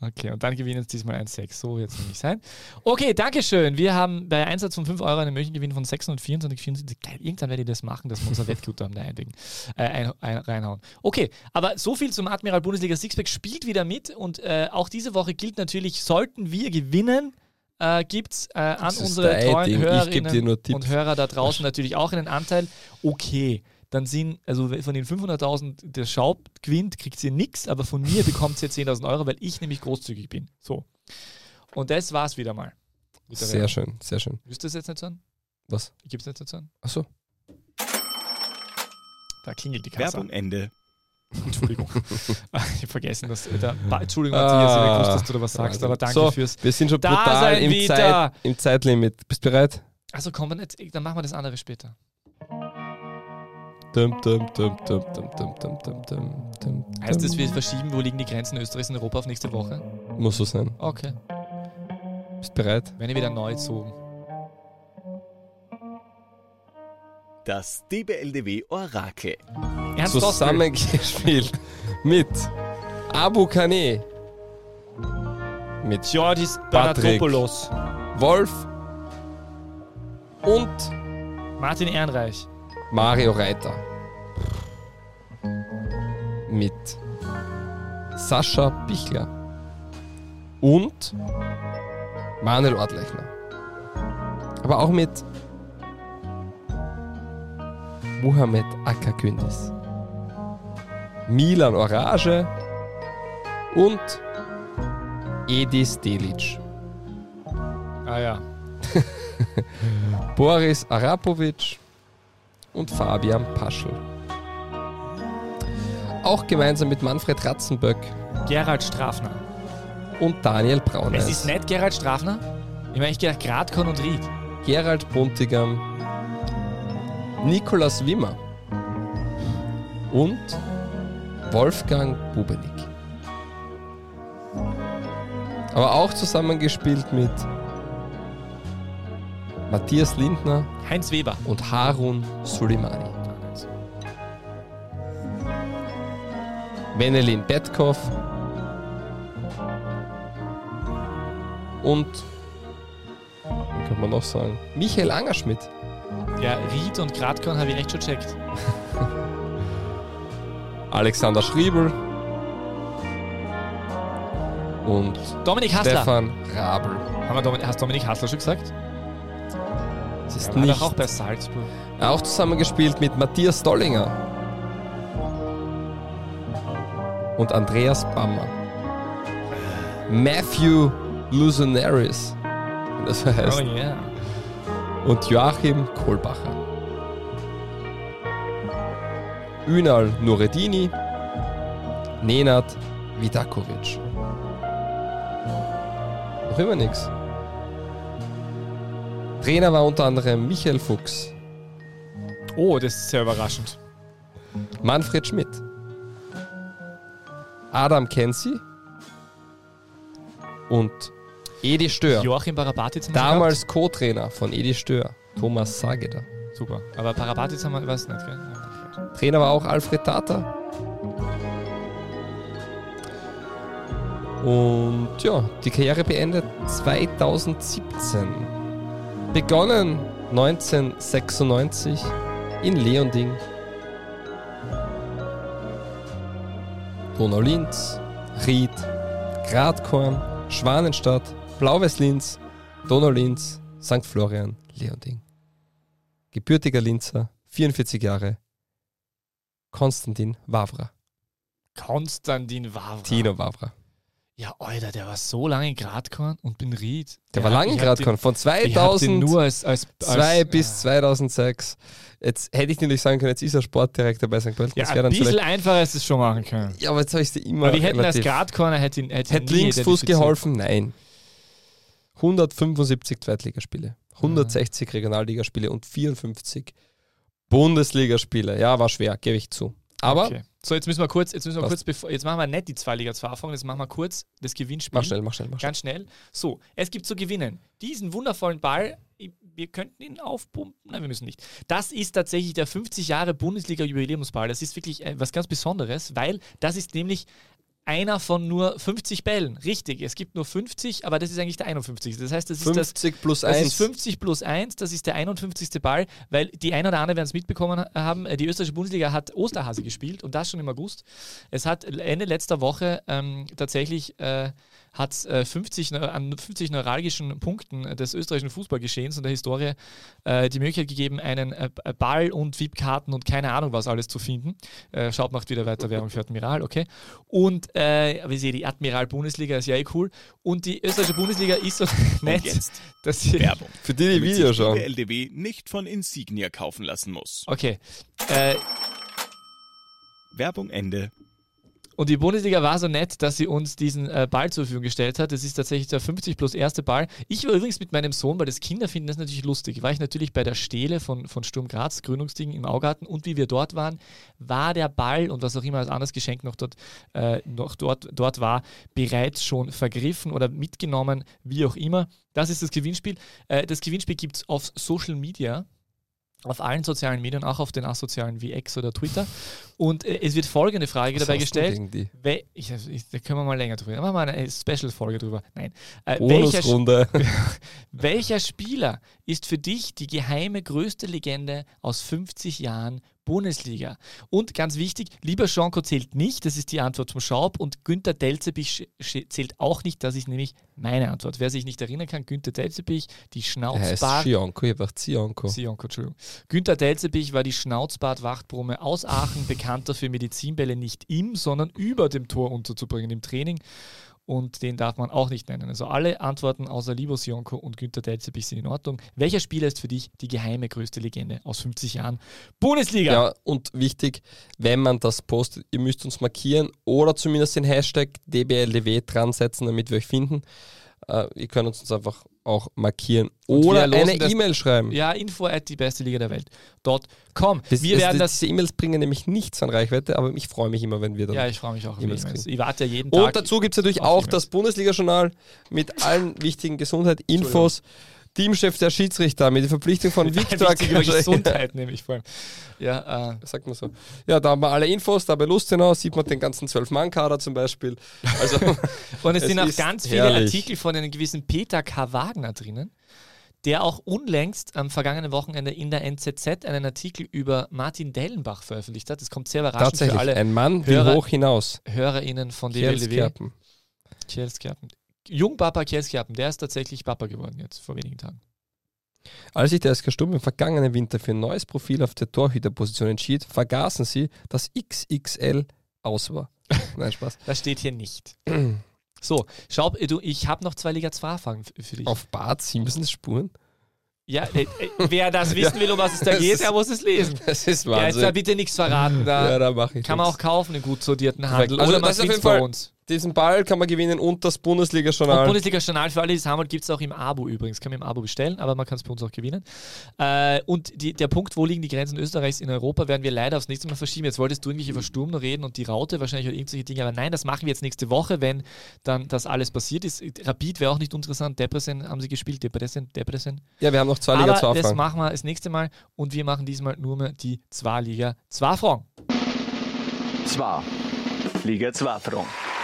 Okay, und dann gewinnen es diesmal 1,6. So wird es nämlich sein. Okay, Dankeschön. Wir haben bei Einsatz von 5 Euro einen möglichen Gewinn von 624, 24. Geil, irgendwann werde ich das machen, dass wir unser *laughs* Wettguter am einlegen, äh, ein, ein, reinhauen. Okay, aber so viel zum Admiral Bundesliga Sixpack spielt wieder mit und äh, auch diese Woche gilt natürlich, sollten wir gewinnen, äh, gibt es äh, an unsere treuen Hörerinnen und Hörer da draußen natürlich auch einen Anteil. Okay, dann sind, also von den 500.000 der Schaub gewinnt, kriegt ihr nichts, aber von mir bekommt ihr 10.000 Euro, weil ich nämlich großzügig bin. So. Und das war's wieder mal. Sehr Werbung. schön, sehr schön. Willst du das jetzt nicht sagen? Was? Gibt es nicht zu sagen? Achso. Da klingelt die Kasse. Werbung Ende. *laughs* Entschuldigung. Ah, ich habe vergessen, dass da, Entschuldigung, Matthias, ich wusste, dass du da was sagst, aber danke so, fürs. Wir sind schon brutal im, Zeit, im Zeitlimit. Bist du bereit? Also komm, dann machen wir das andere später. Heißt das, wir verschieben, wo liegen die Grenzen Österreichs und Europa auf nächste Woche? Muss so sein. Okay. Bist bereit? Wenn ich wieder neu zogen. Das DBLDW Orakel. Ernst Zusammengespielt mit Abu Kane. Mit Jordis Banatopoulos. Wolf und Martin Ehrenreich. Mario Reiter. Mit Sascha Bichler. Und Manuel Ortlechner. Aber auch mit Mohamed Akakündis, Milan Orage und Edis Delic. Ah ja. *laughs* Boris Arapovic und Fabian Paschel. Auch gemeinsam mit Manfred Ratzenböck. Gerald Strafner. Und Daniel Brauner. Es ist nicht Gerald Strafner? Ich meine, ich gedacht Gradkorn und Ried. Gerald Buntigam Nikolaus Wimmer und Wolfgang Bubenik. Aber auch zusammengespielt mit Matthias Lindner, Heinz Weber und Harun Suleimani. Wenelin Betkoff und, wie kann man noch sagen, Michael Angerschmidt. Ja, Ried und Gradkorn habe ich echt schon checkt. *laughs* Alexander Schriebel und Dominik Hassler. Stefan Rabel. Haben wir Dominik, hast Dominik Hassler schon gesagt? Das ist ja, nicht. auch bei Salzburg. Auch zusammengespielt mit Matthias Dollinger und Andreas Bammer. Matthew Luzonaris, das heißt. Oh yeah und Joachim Kohlbacher. Ünal Nureddini, Nenad Vidakovic. Noch immer nichts. Trainer war unter anderem Michael Fuchs. Oh, das ist sehr überraschend. Manfred Schmidt. Adam Kensi und Edi Stör. Joachim Parabatitz. Damals Co-Trainer von Edi Stör. Thomas Sageder. Super. Aber Parabatitz haben wir, weiß nicht, gell? Trainer war auch Alfred Tata. Und ja, die Karriere beendet 2017. Begonnen 1996 in Leonding. Donau-Linz, Ried, Gradkorn, Schwanenstadt, Blau-Weiß-Linz, Donau-Linz, St. Florian, Leonding. Gebürtiger Linzer, 44 Jahre, Konstantin Wawra. Konstantin Wawra. Tino Wawra. Ja, Alter, der war so lange in Gradkorn und bin Ried. Der war lange in Gradkorn, von 2002 nur als, als, als bis äh, 2006. Jetzt hätte ich natürlich sagen können, jetzt ist er Sportdirektor bei St. Pölten. Ja, ein bisschen einfacher ist es schon machen können. Ja, aber jetzt habe ich es dir immer. Aber wir hätten als Gradkorner hätte ihn hätte Hätte Linksfuß geholfen? Nein. 175 Zweitligaspiele, 160 Regionalligaspiele und 54 Bundesligaspiele. Ja, war schwer, gebe ich zu. Aber okay. So, jetzt müssen wir kurz, jetzt müssen wir kurz, bevor, jetzt machen wir nicht die zwei Liga 2 Erfahrung, jetzt machen wir kurz das Gewinnspiel. Mach schnell, mach schnell, mach schnell. Ganz schnell. So, es gibt zu gewinnen diesen wundervollen Ball. Wir könnten ihn aufpumpen. Nein, wir müssen nicht. Das ist tatsächlich der 50 Jahre Bundesliga-Jubiläumsball. Das ist wirklich äh, was ganz Besonderes, weil das ist nämlich einer von nur 50 Bällen. Richtig, es gibt nur 50, aber das ist eigentlich der 51. Das heißt, das ist 50 das, plus das 1. ist 50 plus 1, das ist der 51. Ball, weil die ein oder andere werden es mitbekommen haben, die österreichische Bundesliga hat Osterhase gespielt und das schon im August. Es hat Ende letzter Woche ähm, tatsächlich äh, hat äh, 50, an 50 neuralgischen Punkten des österreichischen Fußballgeschehens und der Historie äh, die Möglichkeit gegeben, einen äh, Ball und VIP-Karten und keine Ahnung was alles zu finden. Äh, schaut, macht wieder weiter Werbung für Admiral, okay. Und äh, wie sehe die Admiral-Bundesliga ist ja eh cool. Und die österreichische Bundesliga ist so *laughs* nett, dass sie Werbung. Für die, die Video schauen. Der LDW nicht von Insignia kaufen lassen muss. Okay. Äh, Werbung Ende. Und die Bundesliga war so nett, dass sie uns diesen äh, Ball zur Verfügung gestellt hat. Das ist tatsächlich der 50 plus erste Ball. Ich war übrigens mit meinem Sohn, weil das Kinder finden das natürlich lustig, war ich natürlich bei der Stele von, von Sturm Graz, Gründungsding im Augarten. Und wie wir dort waren, war der Ball und was auch immer als anderes Geschenk noch dort, äh, noch dort, dort war, bereits schon vergriffen oder mitgenommen, wie auch immer. Das ist das Gewinnspiel. Äh, das Gewinnspiel gibt es auf Social Media auf allen sozialen Medien, auch auf den asozialen wie X oder Twitter. Und äh, es wird folgende Frage Was dabei gestellt. We ich, ich, da können wir mal länger drüber. Machen wir mal eine Special-Folge drüber. Nein. Äh, welcher, *laughs* welcher Spieler ist für dich die geheime größte Legende aus 50 Jahren Bundesliga. Und ganz wichtig, lieber Schonko zählt nicht, das ist die Antwort vom Schaub und Günther Delzebich zählt auch nicht, das ist nämlich meine Antwort. Wer sich nicht erinnern kann, Günther Delzebich, die Schnauzbart... Schionko, ich habe Zionko. Zionko, Entschuldigung. Günther Delzebich war die Schnauzbart-Wachtbrumme aus Aachen, bekannt dafür, Medizinbälle nicht im, sondern über dem Tor unterzubringen im Training und den darf man auch nicht nennen. Also alle Antworten außer Libos Jonko und Günter Delzebich sind in Ordnung. Welcher Spieler ist für dich die geheime größte Legende aus 50 Jahren Bundesliga? Ja, und wichtig, wenn man das postet, ihr müsst uns markieren oder zumindest den Hashtag DBLDW dran setzen, damit wir euch finden. Uh, ihr könnt uns einfach auch markieren oder eine E-Mail schreiben. Ja, info at die beste Liga der Welt. .com. Das, wir das, werden das, diese E-Mails bringen nämlich nichts an Reichweite, aber ich freue mich immer, wenn wir dann. Ja, ich freue mich auch E-Mails. E ich warte ja jeden Tag. Und dazu gibt es natürlich auch das Bundesliga-Journal mit allen wichtigen Gesundheit, Infos. Teamchef der Schiedsrichter mit der Verpflichtung von *laughs* Viktor Gesundheit nehme ich vor allem. Ja, äh. sagt man so. Ja, da haben wir alle Infos, da bei Lustenau sieht man den ganzen Zwölf-Mann-Kader zum Beispiel. Also, *laughs* Und es, es sind auch ganz viele herrlich. Artikel von einem gewissen Peter K. Wagner drinnen, der auch unlängst am vergangenen Wochenende in der NZZ einen Artikel über Martin Dellenbach veröffentlicht hat. Das kommt sehr überraschend Tatsächlich, für alle ein Mann Hörer, hoch hinaus. HörerInnen von DWLW. Kjelskerpen. Jungpapa der ist tatsächlich Papa geworden jetzt vor wenigen Tagen. Als sich der SK Sturm im vergangenen Winter für ein neues Profil auf der Torhüterposition entschied, vergaßen sie, dass XXL aus war. *laughs* Nein, Spaß. Das steht hier nicht. so, schau, du, ich habe noch zwei Liga 2 Fragen für dich. Auf müssen es spuren? Ja, äh, äh, wer das wissen will, um was es da *laughs* geht, der muss es lesen. Das ist Wahnsinn. Ja, jetzt da bitte nichts verraten. Da ja, da mache ich Kann man auch kaufen, einen gut sortierten Handel. Also Oder man kriegt bei uns. Diesen Ball kann man gewinnen und das Bundesliga-Journal. Bundesliga-Journal für alle, die es haben wollen, gibt es auch im Abo übrigens. Kann man im Abo bestellen, aber man kann es bei uns auch gewinnen. Äh, und die, der Punkt, wo liegen die Grenzen Österreichs in Europa, werden wir leider aufs nächste Mal verschieben. Jetzt wolltest du irgendwelche über Sturm noch reden und die Raute wahrscheinlich oder irgendwelche Dinge, aber nein, das machen wir jetzt nächste Woche, wenn dann das alles passiert ist. Rapid wäre auch nicht interessant. Depresen haben sie gespielt. Depresen, Depresen. Ja, wir haben noch zwei Liga 2 Das machen wir das nächste Mal und wir machen diesmal nur mehr die zwei Liga 2 Fragen. Zwei Liga 2 Fragen.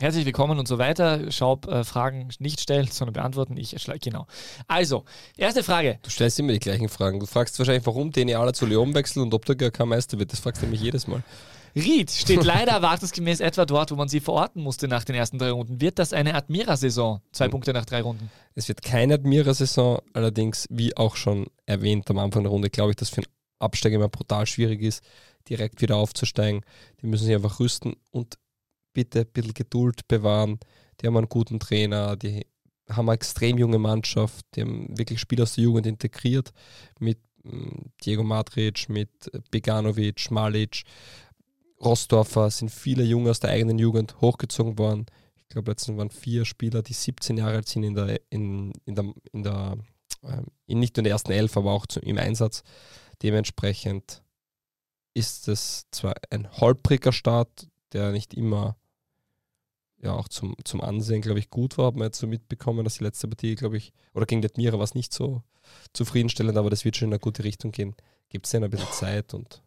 Herzlich willkommen und so weiter. Schaub äh, Fragen nicht stellen, *laughs* sondern beantworten. Ich schlage genau. Also, erste Frage. Du stellst immer die gleichen Fragen. Du fragst wahrscheinlich, warum DNA zu Leon wechselt und ob der GRK Meister wird. Das fragst du mich jedes Mal. Ried steht *laughs* leider erwartungsgemäß etwa dort, wo man sie verorten musste nach den ersten drei Runden. Wird das eine Admira-Saison? Zwei hm. Punkte nach drei Runden. Es wird keine Admira-Saison, allerdings, wie auch schon erwähnt am Anfang der Runde, glaube ich, dass für einen Absteiger immer brutal schwierig ist direkt wieder aufzusteigen. Die müssen sich einfach rüsten und bitte ein bisschen Geduld bewahren. Die haben einen guten Trainer, die haben eine extrem junge Mannschaft, die haben wirklich Spieler aus der Jugend integriert mit mm, Diego Matric, mit Beganovic, Malic, Rostorfer, sind viele Junge aus der eigenen Jugend hochgezogen worden. Ich glaube, letztens waren vier Spieler, die 17 Jahre alt sind in der, in, in der, in der ähm, in nicht nur in der ersten Elf, aber auch im Einsatz. Dementsprechend ist es zwar ein holpriger Start, der nicht immer ja auch zum, zum Ansehen, glaube ich, gut war. Hat man jetzt so mitbekommen, dass die letzte Partie, glaube ich, oder gegen Detmira war es nicht so zufriedenstellend, aber das wird schon in eine gute Richtung gehen. Gibt es ja ein bisschen Zeit und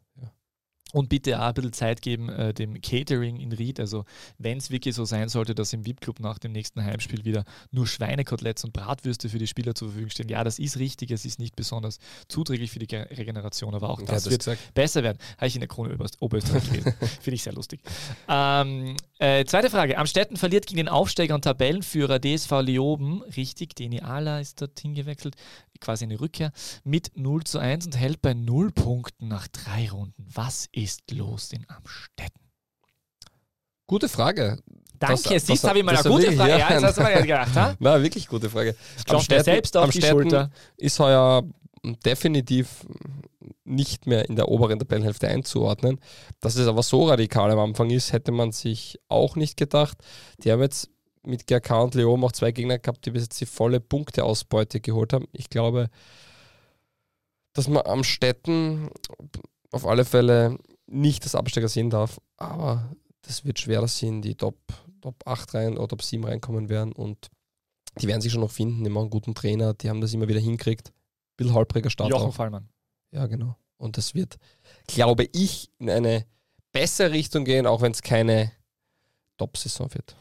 und bitte auch ein bisschen Zeit geben äh, dem Catering in Ried. Also, wenn es wirklich so sein sollte, dass im VIP-Club nach dem nächsten Heimspiel wieder nur Schweinekoteletts und Bratwürste für die Spieler zur Verfügung stehen, ja, das ist richtig. Es ist nicht besonders zuträglich für die Regeneration, aber auch das, ja, das wird gesagt. besser werden. Habe ich in der Krone Oberösterreich gelesen. *laughs* Finde ich sehr lustig. Ähm, äh, zweite Frage. Amstetten verliert gegen den Aufsteiger und Tabellenführer DSV Leoben. Richtig, Deni Ala ist dorthin gewechselt. Quasi eine Rückkehr mit 0 zu 1 und hält bei 0 Punkten nach drei Runden. Was ist ist los in Amstetten? Gute Frage. Danke, das, siehst, habe ich mal eine gute wirklich, Frage. *laughs* Ja, ja, das hast du mal gedacht, ha? Na, wirklich gute Frage. Ich glaube, selbst auf die Schulter. Ist heuer definitiv nicht mehr in der oberen Tabellenhälfte einzuordnen. Dass es aber so radikal am Anfang ist, hätte man sich auch nicht gedacht. Die haben jetzt mit GRK und Leom auch zwei Gegner gehabt, die bis jetzt die volle Punkteausbeute geholt haben. Ich glaube, dass man am Städten auf alle Fälle nicht das Absteiger sehen darf, aber das wird schwer, dass sie in die Top, Top 8 rein oder Top 7 reinkommen werden und die werden sich schon noch finden, machen einen guten Trainer, die haben das immer wieder hinkriegt. Bill holpriger Start. Jochen auch. Fallmann. Ja, genau. Und das wird, glaube ich, in eine bessere Richtung gehen, auch wenn es keine Top-Saison wird.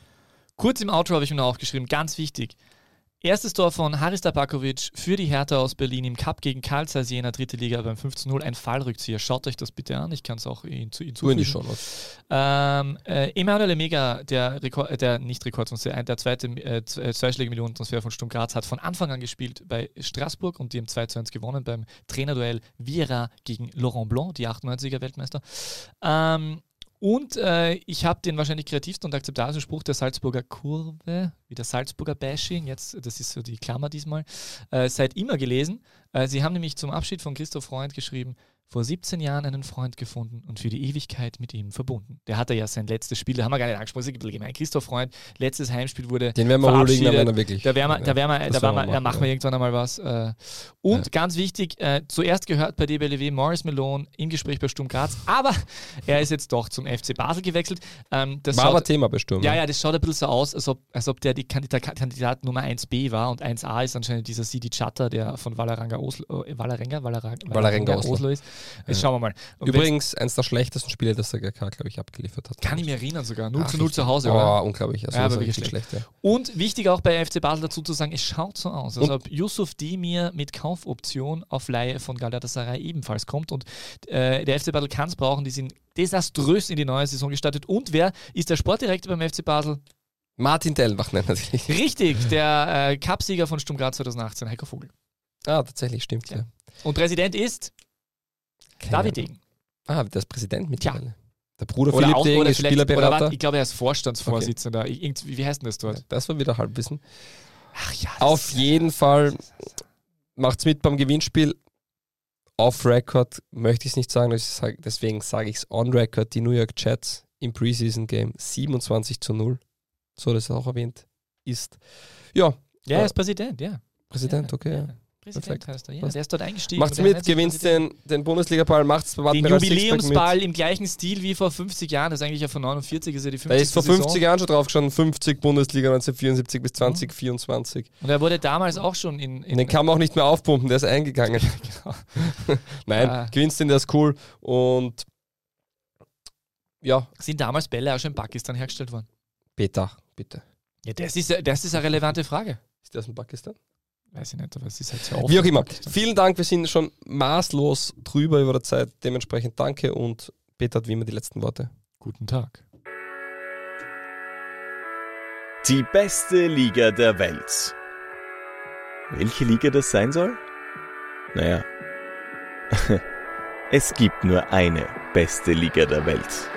Kurz im Outro habe ich mir noch aufgeschrieben, ganz wichtig. Erstes Tor von Haris Tabakovic für die Hertha aus Berlin im Cup gegen Karl Zeiss Jena, dritte Liga beim 5-0. Ein Fallrückzieher. Schaut euch das bitte an. Ich kann es auch in, zu, hinzufügen. Die schon ähm, äh, Emanuel Emega, der, Rekord, äh, der nicht Rekordtransfer, der zweite äh, äh, zweistellige Millionen-Transfer von Sturm Graz, hat von Anfang an gespielt bei Straßburg und die haben 2 1 gewonnen beim Trainerduell Viera gegen Laurent Blanc, die 98er Weltmeister. Ähm, und äh, ich habe den wahrscheinlich kreativsten und akzeptabelsten Spruch der Salzburger Kurve, wie der Salzburger Bashing, jetzt, das ist so die Klammer diesmal, äh, seit immer gelesen. Äh, sie haben nämlich zum Abschied von Christoph Freund geschrieben, vor 17 Jahren einen Freund gefunden und für die Ewigkeit mit ihm verbunden. Der hatte ja sein letztes Spiel, da haben wir gar nicht angesprochen, gemein. Christoph Freund, letztes Heimspiel wurde Den werden wir verabschiedet. Holen, da wirklich. Da, werden wir, da, werden wir, da, werden wir, da machen wir irgendwann einmal was. Äh. Und ja. ganz wichtig, äh, zuerst gehört bei DBLW Morris Malone im Gespräch bei Sturm Graz, aber er ist jetzt doch zum FC Basel gewechselt. Ähm, das war schaut, aber Thema bestimmt. Ja, ja, das schaut ein bisschen so aus, als ob, als ob der die Kandidat, Kandidat Nummer 1b war und 1a ist anscheinend dieser Sidi Chatter, der von Valaranga Oslo, äh, Valarenga, Valarenga, Valarenga Oslo. Oslo ist. Jetzt schauen wir mal. Und Übrigens eins der schlechtesten Spiele, das der GK, glaube ich, abgeliefert hat. Kann ich mich erinnern sogar. 0 Ach, zu 0 zu Hause, oh, oder? unglaublich. Also ja, aber wirklich schlecht. schlecht ja. Und wichtig auch bei FC Basel dazu zu sagen, es schaut so aus, als ob Yusuf Demir mit Kaufoption auf Leihe von Galatasaray ebenfalls kommt. Und äh, der FC Basel kann es brauchen. Die sind desaströs in die neue Saison gestartet. Und wer ist der Sportdirektor beim FC Basel? Martin Dellbach nennt natürlich. *laughs* Richtig, der äh, Cupsieger von Sturm Graz 2018, Heiko Vogel. Ah, tatsächlich, stimmt. Ja. ja. Und Präsident ist Keine David Degen. Ah, der ist Präsident mittlerweile. Ja. Der Bruder oder Philipp auch, Degen ist Spielerberater. Oder, ich glaube, er ist Vorstandsvorsitzender. Okay. wie heißt denn das dort? Das war wieder Halbwissen. Ach ja. Auf jeden Fall macht es mit beim Gewinnspiel. Off Record möchte ich es nicht sagen, deswegen sage ich es on Record. Die New York Jets im Preseason Game 27 zu 0. So, das auch erwähnt ist. Ja. Ja, er ist Präsident, ja. Präsident, okay. Ja. Präsident heißt er, ja. Der ist dort eingestiegen. Macht's mit, gewinnst den, den Bundesliga-Ball, macht's Den Jubiläumsball im gleichen Stil wie vor 50 Jahren. Das ist eigentlich ja von 49, ist ja die 50. Da ist vor 50 Saison. Jahren schon drauf gestanden, 50 Bundesliga 1974 bis 2024. Mhm. Und er wurde damals auch schon in. in den kann man auch nicht mehr aufpumpen, der ist eingegangen. *laughs* *laughs* genau. Nein, ja. gewinnst den, der ist cool. Und ja. Sind damals Bälle auch schon in Pakistan hergestellt worden? Peter, bitte. Ja, das ist, das ist eine relevante Frage. Ist das in Pakistan? Weiß ich nicht, aber es ist halt sehr oft. Wie auch immer. Vielen Dank, wir sind schon maßlos drüber über der Zeit. Dementsprechend danke und Peter hat wie immer die letzten Worte. Guten Tag. Die beste Liga der Welt. Welche Liga das sein soll? Naja, *laughs* es gibt nur eine. beste Liga der Welt.